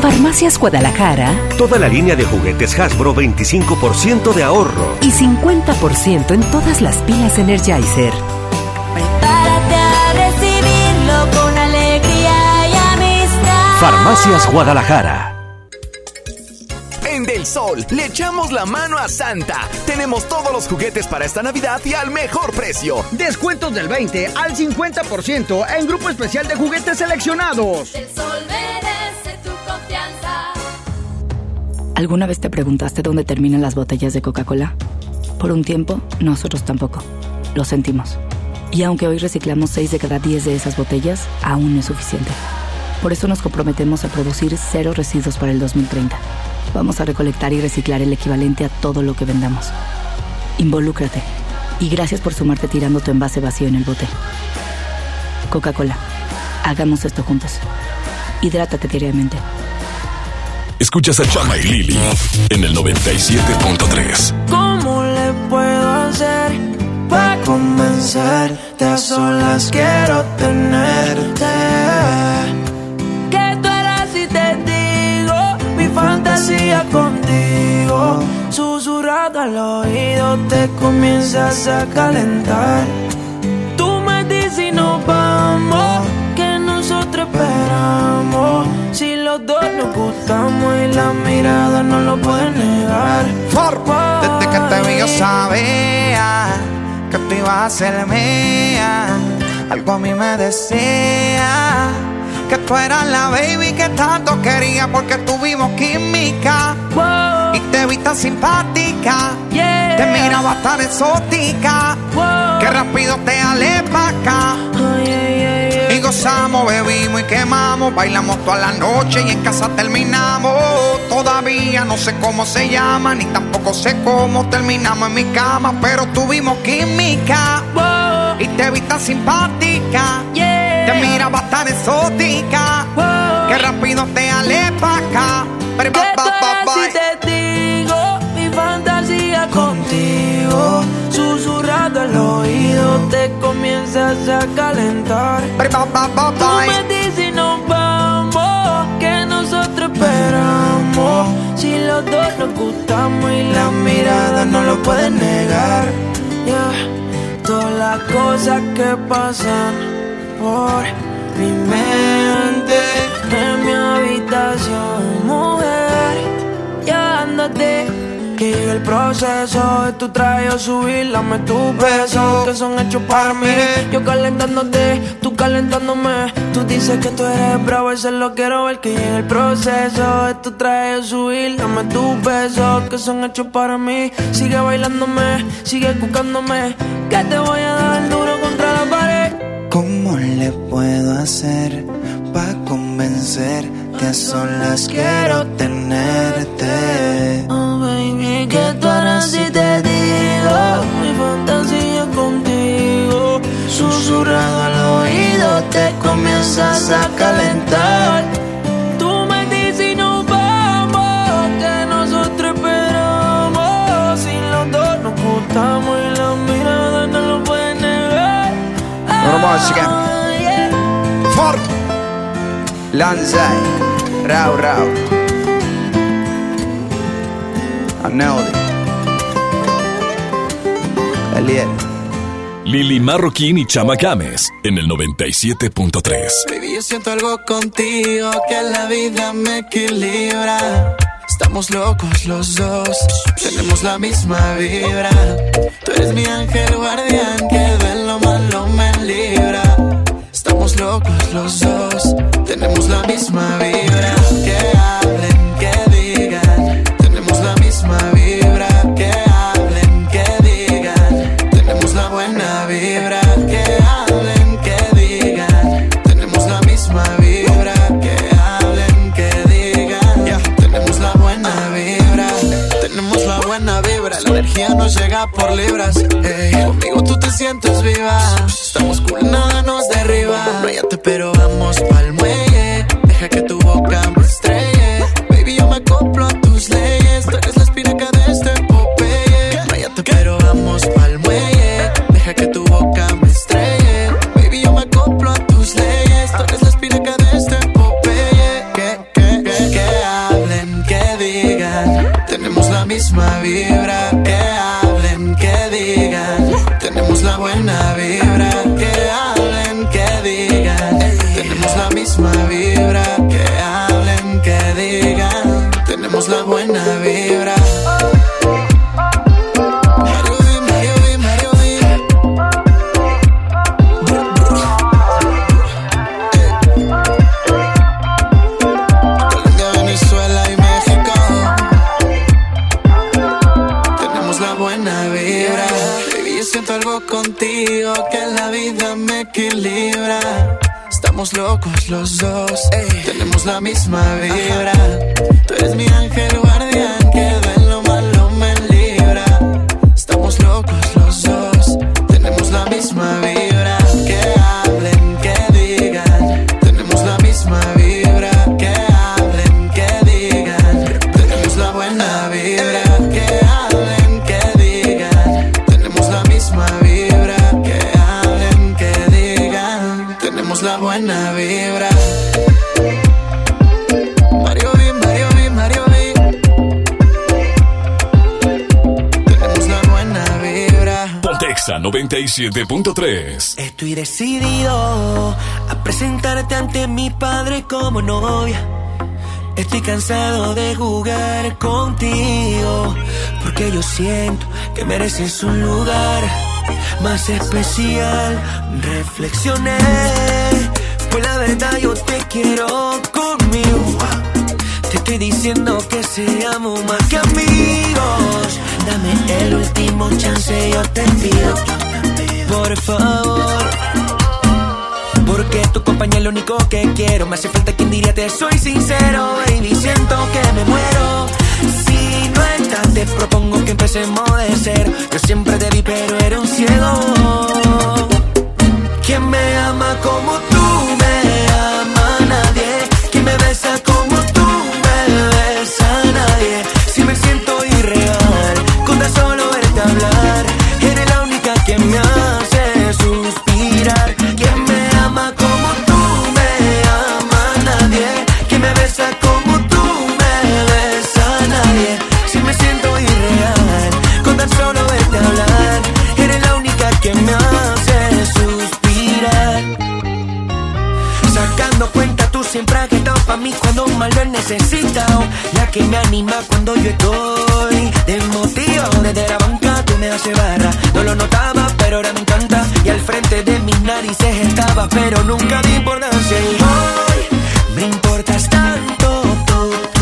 Speaker 60: Farmacias Guadalajara.
Speaker 20: Toda la línea de juguetes Hasbro 25% de ahorro.
Speaker 60: Y 50% en todas las pilas Energizer.
Speaker 21: Prepárate a recibirlo con alegría y amistad.
Speaker 20: Farmacias Guadalajara.
Speaker 17: En Del Sol le echamos la mano a Santa. Tenemos todos los juguetes para esta Navidad y al mejor precio.
Speaker 6: Descuentos del 20 al 50% en grupo especial de juguetes seleccionados.
Speaker 21: El sol merece.
Speaker 89: ¿Alguna vez te preguntaste dónde terminan las botellas de Coca-Cola? Por un tiempo, nosotros tampoco. Lo sentimos. Y aunque hoy reciclamos 6 de cada 10 de esas botellas, aún no es suficiente. Por eso nos comprometemos a producir cero residuos para el 2030. Vamos a recolectar y reciclar el equivalente a todo lo que vendamos. Involúcrate. Y gracias por sumarte tirando tu envase vacío en el bote. Coca-Cola. Hagamos esto juntos. Hidrátate diariamente.
Speaker 5: Escuchas a Chama y Lili en el 97.3.
Speaker 4: ¿Cómo le puedo hacer para convencerte? A solas quiero tenerte. Que tú eras y te digo mi fantasía contigo. Susurrado al oído te comienzas a calentar. Tú me dices y nos vamos, esperamos. Si los dos nos gustamos y la mirada no lo puede negar.
Speaker 52: Desde que te vi yo sabía que tú ibas a ser mía. Algo a mí me decía que tú eras la baby que tanto quería porque tuvimos química. Y te vi tan simpática, te miraba tan exótica, que rápido te alé pa' acá. Gozamos, bebimos y quemamos, bailamos toda la noche y en casa terminamos. Todavía no sé cómo se llama, ni tampoco sé cómo terminamos en mi cama, pero tuvimos química. Y te vi tan simpática, te miraba tan exótica, que rápido te alé pa' acá. Pero
Speaker 4: te digo mi fantasía contigo, susurrado al oído te comienzas a calentar. Tú me dices nos vamos, que nosotros esperamos. Si los dos nos gustamos y la mirada no lo pueden negar. Yeah. Todas las cosas que pasan por mi mente en mi habitación, mujer. Ya ándate. Que llegue el proceso de tu traje subir, dame tus besos que son hechos para mí. Yo calentándote, tú calentándome. Tú dices que tú eres bravo, eso lo quiero ver. Que llegue el proceso de tu traje subir, dame tus besos que son hechos para mí. Sigue bailándome, sigue buscándome. Que te voy a dar duro contra la pared.
Speaker 52: ¿Cómo le puedo hacer para convencerte? A solas quiero tenerte.
Speaker 4: Que tú harás si te digo mi fantasía contigo. Susurrado al oído te comienzas a calentar. Tú me dices y nos vamos, que nosotros esperamos. Si los dos nos gustamos y la mirada no lo pueden negar.
Speaker 52: Lanzai Rau Rau I nailed
Speaker 5: Lili Marroquín y Chama Games en el 97.3.
Speaker 4: Baby, yo siento algo contigo que la vida me equilibra. Estamos locos los dos, tenemos la misma vibra. Tú eres mi ángel guardián que de lo malo me libra.
Speaker 38: Estamos locos los dos, tenemos la misma vibra. libras. Conmigo tú te sientes viva
Speaker 5: 107.3.
Speaker 90: Estoy decidido a presentarte ante mi padre como novia. Estoy cansado de jugar contigo, porque yo siento que mereces un lugar más especial. Reflexioné, pues la verdad yo te quiero conmigo. Te estoy diciendo que seamos más que amigos. Dame el último chance, yo te pido por favor. Porque tu compañía es lo único que quiero. Me hace falta quien diría te soy sincero, baby. Siento que me muero. Si no estás, te propongo que empecemos de cero. Yo siempre te vi, pero era un ciego. ¿Quién me ama como tú? dando cuenta, tú siempre has estado para mí cuando más lo he necesitado. La que me anima cuando yo estoy desmotivado. Desde la banca tú me haces barra, no lo notaba, pero ahora me encanta. Y al frente de mis narices estaba, pero nunca di importancia. Y hoy me importas tanto tú.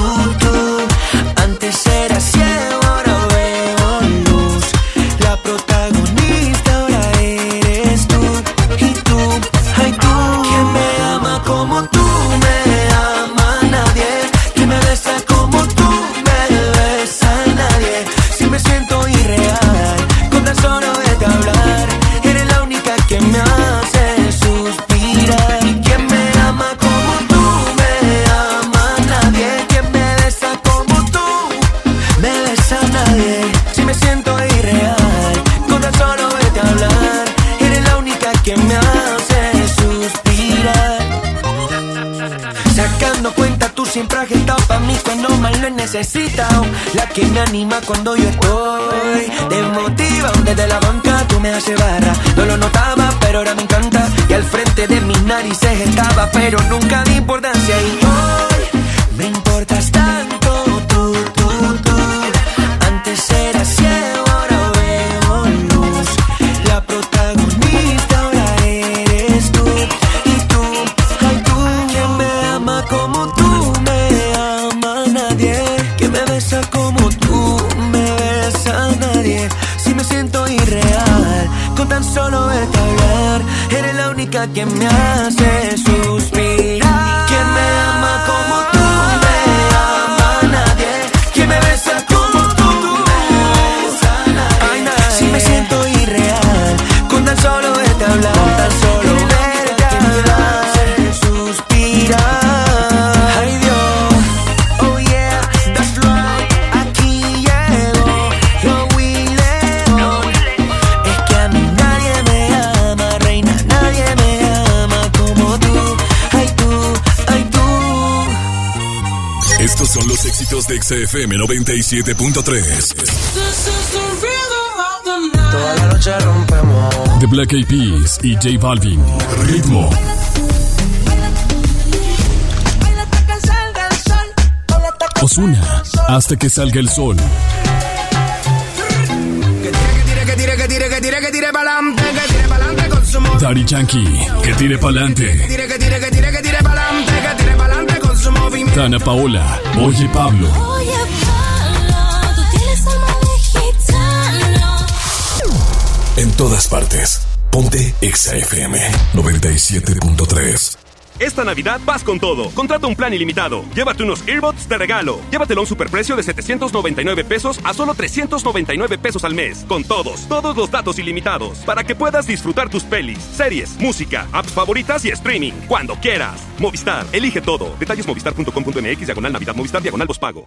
Speaker 90: lo he necesitado. La que me anima cuando yo estoy desmotivado. Desde la banca tú me haces barra. No lo notaba, pero ahora me encanta. Y al frente de mis narices estaba, pero nunca de importancia. Y hoy me importas tanto única que me hace suspirar.
Speaker 5: XFM 97.3.
Speaker 90: Toda la noche rompemos.
Speaker 5: The Black Eyed Peas y J Balvin. Ritmo. Osuna. Hasta que salga el sol.
Speaker 52: Que tire, que tire, que tire, que tire pa'lante,
Speaker 5: todas partes. Ponte XFM 97.3.
Speaker 40: Esta Navidad vas con todo. Contrata un plan ilimitado. Llévate unos earbuds de regalo. Llévatelo a un superprecio de 799 pesos a solo 399 pesos al mes. Con todos, todos los datos ilimitados. Para que puedas disfrutar tus pelis, series, música, apps favoritas y streaming. Cuando quieras. Movistar, elige todo. Detalles movistar.com.mx, diagonal Navidad, Movistar, diagonal pago.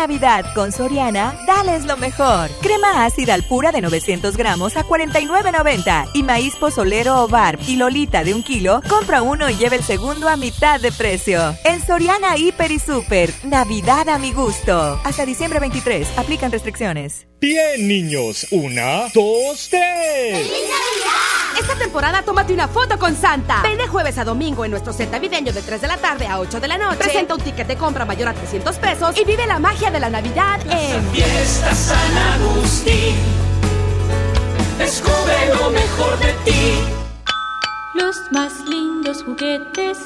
Speaker 25: Navidad con Soriana, dales lo mejor. Crema ácida al pura de 900 gramos a 49.90 y maíz pozolero o barb y lolita de un kilo, compra uno y lleva el segundo a mitad de precio. En Soriana Hiper y Super, Navidad a mi gusto. Hasta diciembre 23, aplican restricciones.
Speaker 91: Bien, niños. Una, dos, tres.
Speaker 60: Esta temporada tómate una foto con Santa. Ven de jueves a domingo en nuestro set navideño de 3 de la tarde a 8 de la noche. Presenta un ticket de compra mayor a 300 pesos y vive la magia de la Navidad en
Speaker 52: Fiesta San Agustín. Descubre lo mejor de ti.
Speaker 6: Los más lindos juguetes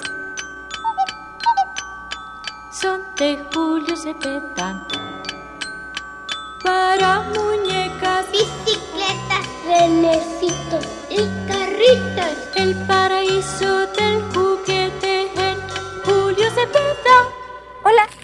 Speaker 6: son de Julio Cepeda. Para muñecas,
Speaker 32: Bicicletas, renecitos y carritos.
Speaker 6: el paraíso del juguete en Julio Cepeda.
Speaker 86: Hola.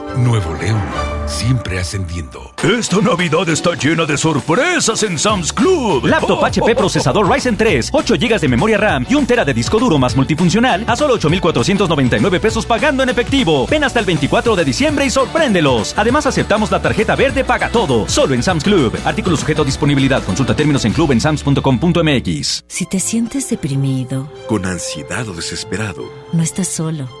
Speaker 10: Nuevo León, siempre ascendiendo.
Speaker 92: Esta Navidad está llena de sorpresas en Sam's Club.
Speaker 93: Laptop HP procesador Ryzen 3, 8 GB de memoria RAM y un tera de disco duro más multifuncional a solo 8,499 pesos pagando en efectivo. Ven hasta el 24 de diciembre y sorpréndelos. Además aceptamos la tarjeta verde paga todo, solo en Sam's Club. Artículo sujeto a disponibilidad. Consulta términos en club en sams.com.mx.
Speaker 15: Si te sientes deprimido,
Speaker 16: Con ansiedad o desesperado,
Speaker 15: no estás solo.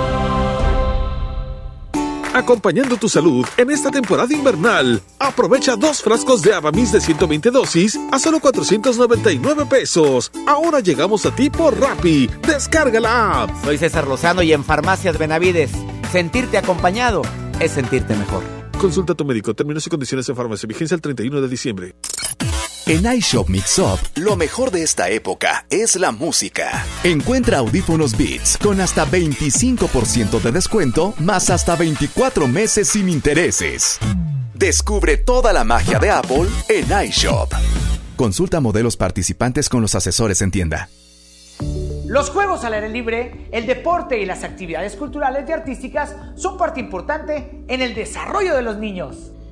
Speaker 17: Acompañando tu salud en esta temporada invernal. Aprovecha dos frascos de Avamis de 120 dosis a solo 499 pesos. Ahora llegamos a ti por Rappi. Descarga la app.
Speaker 94: Soy César Lozano y en Farmacias Benavides, sentirte acompañado es sentirte mejor.
Speaker 17: Consulta a tu médico. Términos y condiciones en farmacia. Vigencia el 31 de diciembre. En iShop Mix Up, lo mejor de esta época es la música. Encuentra audífonos Beats con hasta 25% de descuento, más hasta 24 meses sin intereses. Descubre toda la magia de Apple en iShop. Consulta modelos participantes con los asesores en tienda.
Speaker 95: Los juegos al aire libre, el deporte y las actividades culturales y artísticas son parte importante en el desarrollo de los niños.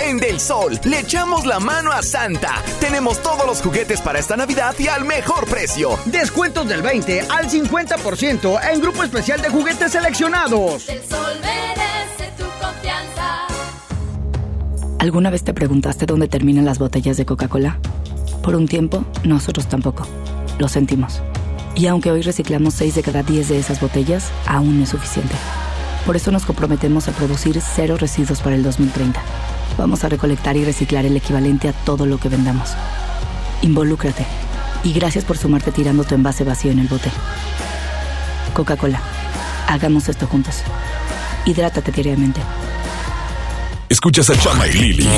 Speaker 17: En Del Sol le echamos la mano a Santa. Tenemos todos los juguetes para esta Navidad y al mejor precio.
Speaker 52: Descuentos del 20 al 50% en grupo especial de juguetes seleccionados.
Speaker 15: El sol merece tu confianza.
Speaker 89: ¿Alguna vez te preguntaste dónde terminan las botellas de Coca-Cola? Por un tiempo, nosotros tampoco. Lo sentimos. Y aunque hoy reciclamos 6 de cada 10 de esas botellas, aún no es suficiente. Por eso nos comprometemos a producir cero residuos para el 2030. Vamos a recolectar y reciclar el equivalente a todo lo que vendamos. Involúcrate. Y gracias por sumarte tirando tu envase vacío en el bote. Coca-Cola. Hagamos esto juntos. Hidrátate diariamente.
Speaker 5: Escuchas a Chama y Lili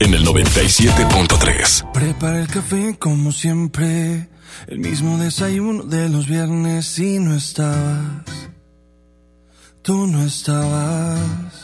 Speaker 5: en el 97.3.
Speaker 4: Prepara el café como siempre, el mismo desayuno de los viernes y no estabas. Tú no estabas.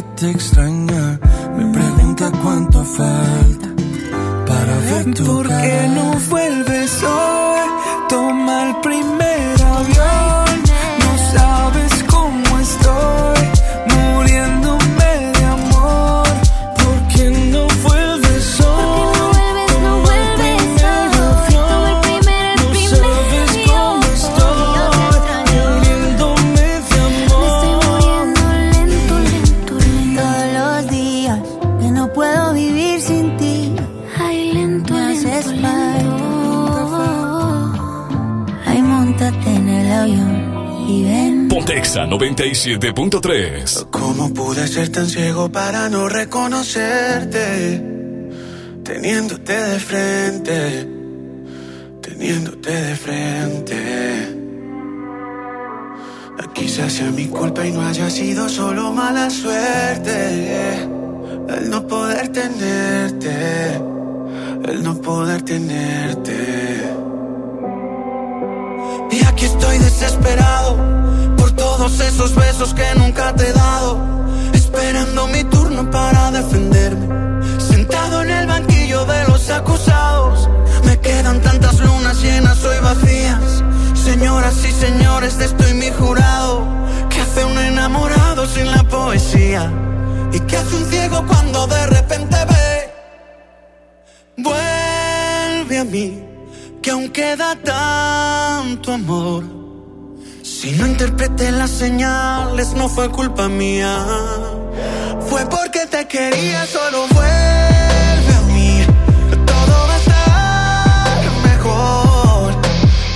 Speaker 4: que te extraña me pregunta cuánto falta para ver tu ¿Por qué no vuelves hoy?
Speaker 5: 97.3.
Speaker 4: ¿Cómo pude ser tan ciego para no reconocerte? Teniéndote de frente, teniéndote de frente. Quizás sea mi culpa y no haya sido solo mala suerte. El no poder tenerte, el no poder tenerte. Y aquí estoy desesperado todos esos besos que nunca te he dado. Esperando mi turno para defenderme. Sentado en el banquillo de los acusados. Me quedan tantas lunas llenas, soy vacío
Speaker 38: señores, de estoy mi jurado. ¿Qué hace un enamorado sin la poesía? ¿Y qué hace un ciego cuando de repente ve? Vuelve a mí, que aún queda tanto amor. Si no interpreté las señales, no fue culpa mía. Fue porque te quería, solo vuelve a mí. Todo va a estar mejor.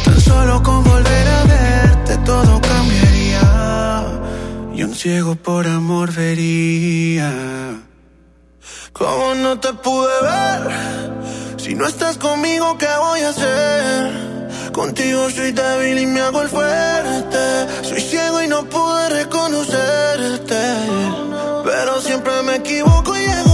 Speaker 38: Tan solo con volver a verte, todo cambiaría. Y un ciego por amor vería. ¿Cómo no te pude ver? Si no estás conmigo, ¿qué voy a hacer? Contigo soy débil y me hago el fuerte. Soy ciego y no pude reconocerte. Pero siempre me equivoco y llego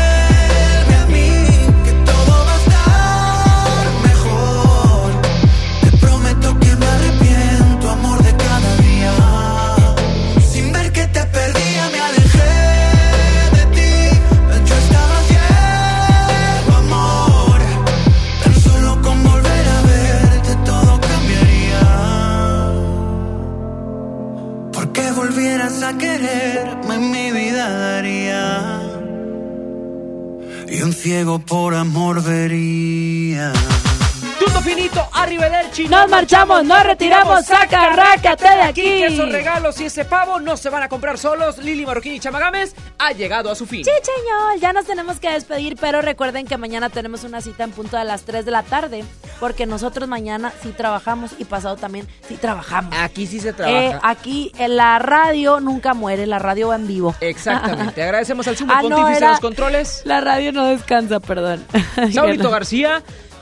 Speaker 38: quererme, mi vida daría. Y un ciego por amor vería.
Speaker 1: Finito, arrivederci.
Speaker 2: Nos marchamos, nos retiramos, saca, rácate de aquí.
Speaker 1: Que esos regalos y ese pavo no se van a comprar solos. Lili Marroquín y Chamagames ha llegado a su fin.
Speaker 2: Sí, señor, ya nos tenemos que despedir, pero recuerden que mañana tenemos una cita en punto de las 3 de la tarde, porque nosotros mañana sí trabajamos y pasado también sí trabajamos.
Speaker 1: Aquí sí se
Speaker 2: Eh,
Speaker 1: trabaja.
Speaker 2: aquí en la radio nunca muere, la radio va en vivo.
Speaker 1: Exactamente. Agradecemos al sumo
Speaker 2: Ah,
Speaker 1: pontífice
Speaker 2: era-
Speaker 1: los controles.
Speaker 2: La radio no descansa, perdón.
Speaker 1: Saulito García.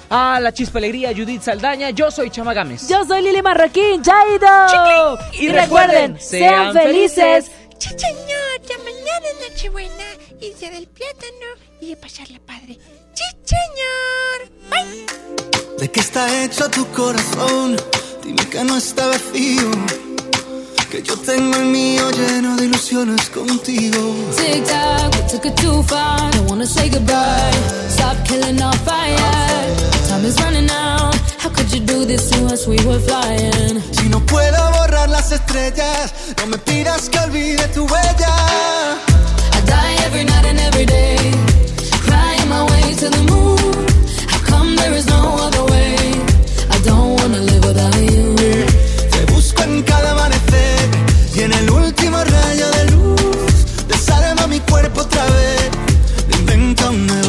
Speaker 1: A la Chispa Alegría, Judith Saldaña. Yo soy Chamagames.
Speaker 2: Yo soy Lili Marroquín, Chaido. Y, recuerden, sean felices.
Speaker 96: Señor, ya mañana es Nochebuena y día del plátano y de pasarla padre. Señor. Bye.
Speaker 38: ¿De qué está hecho tu corazón? Dime que no está vacío. Que yo tengo el mío lleno de ilusiones contigo.
Speaker 6: Tic tac, we took it too far. Don't wanna say goodbye. Stop killing our fire. Time is running out. How could you do this to us? We were flying.
Speaker 38: Si no puedo borrar las estrellas, no me pidas que olvide tu huella.
Speaker 6: I die every night and every day. Crying my way to the moon. How come there is no other way? I don't wanna live without you.
Speaker 38: Te busco en cada amanecer y en el último rayo de luz. Desarma mi cuerpo otra vez. Inventa un nuevo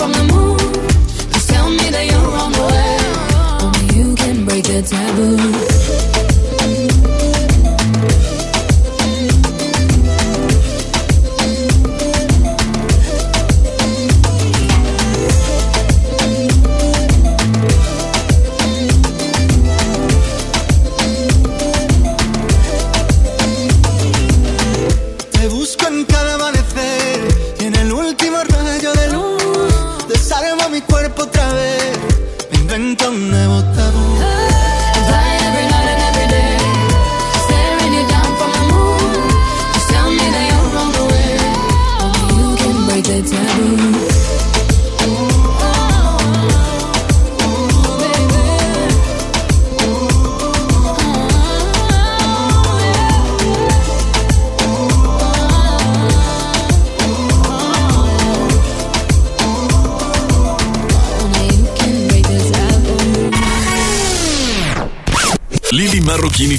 Speaker 6: From the moon. Just tell me that you're on the way. Only you can break the taboo.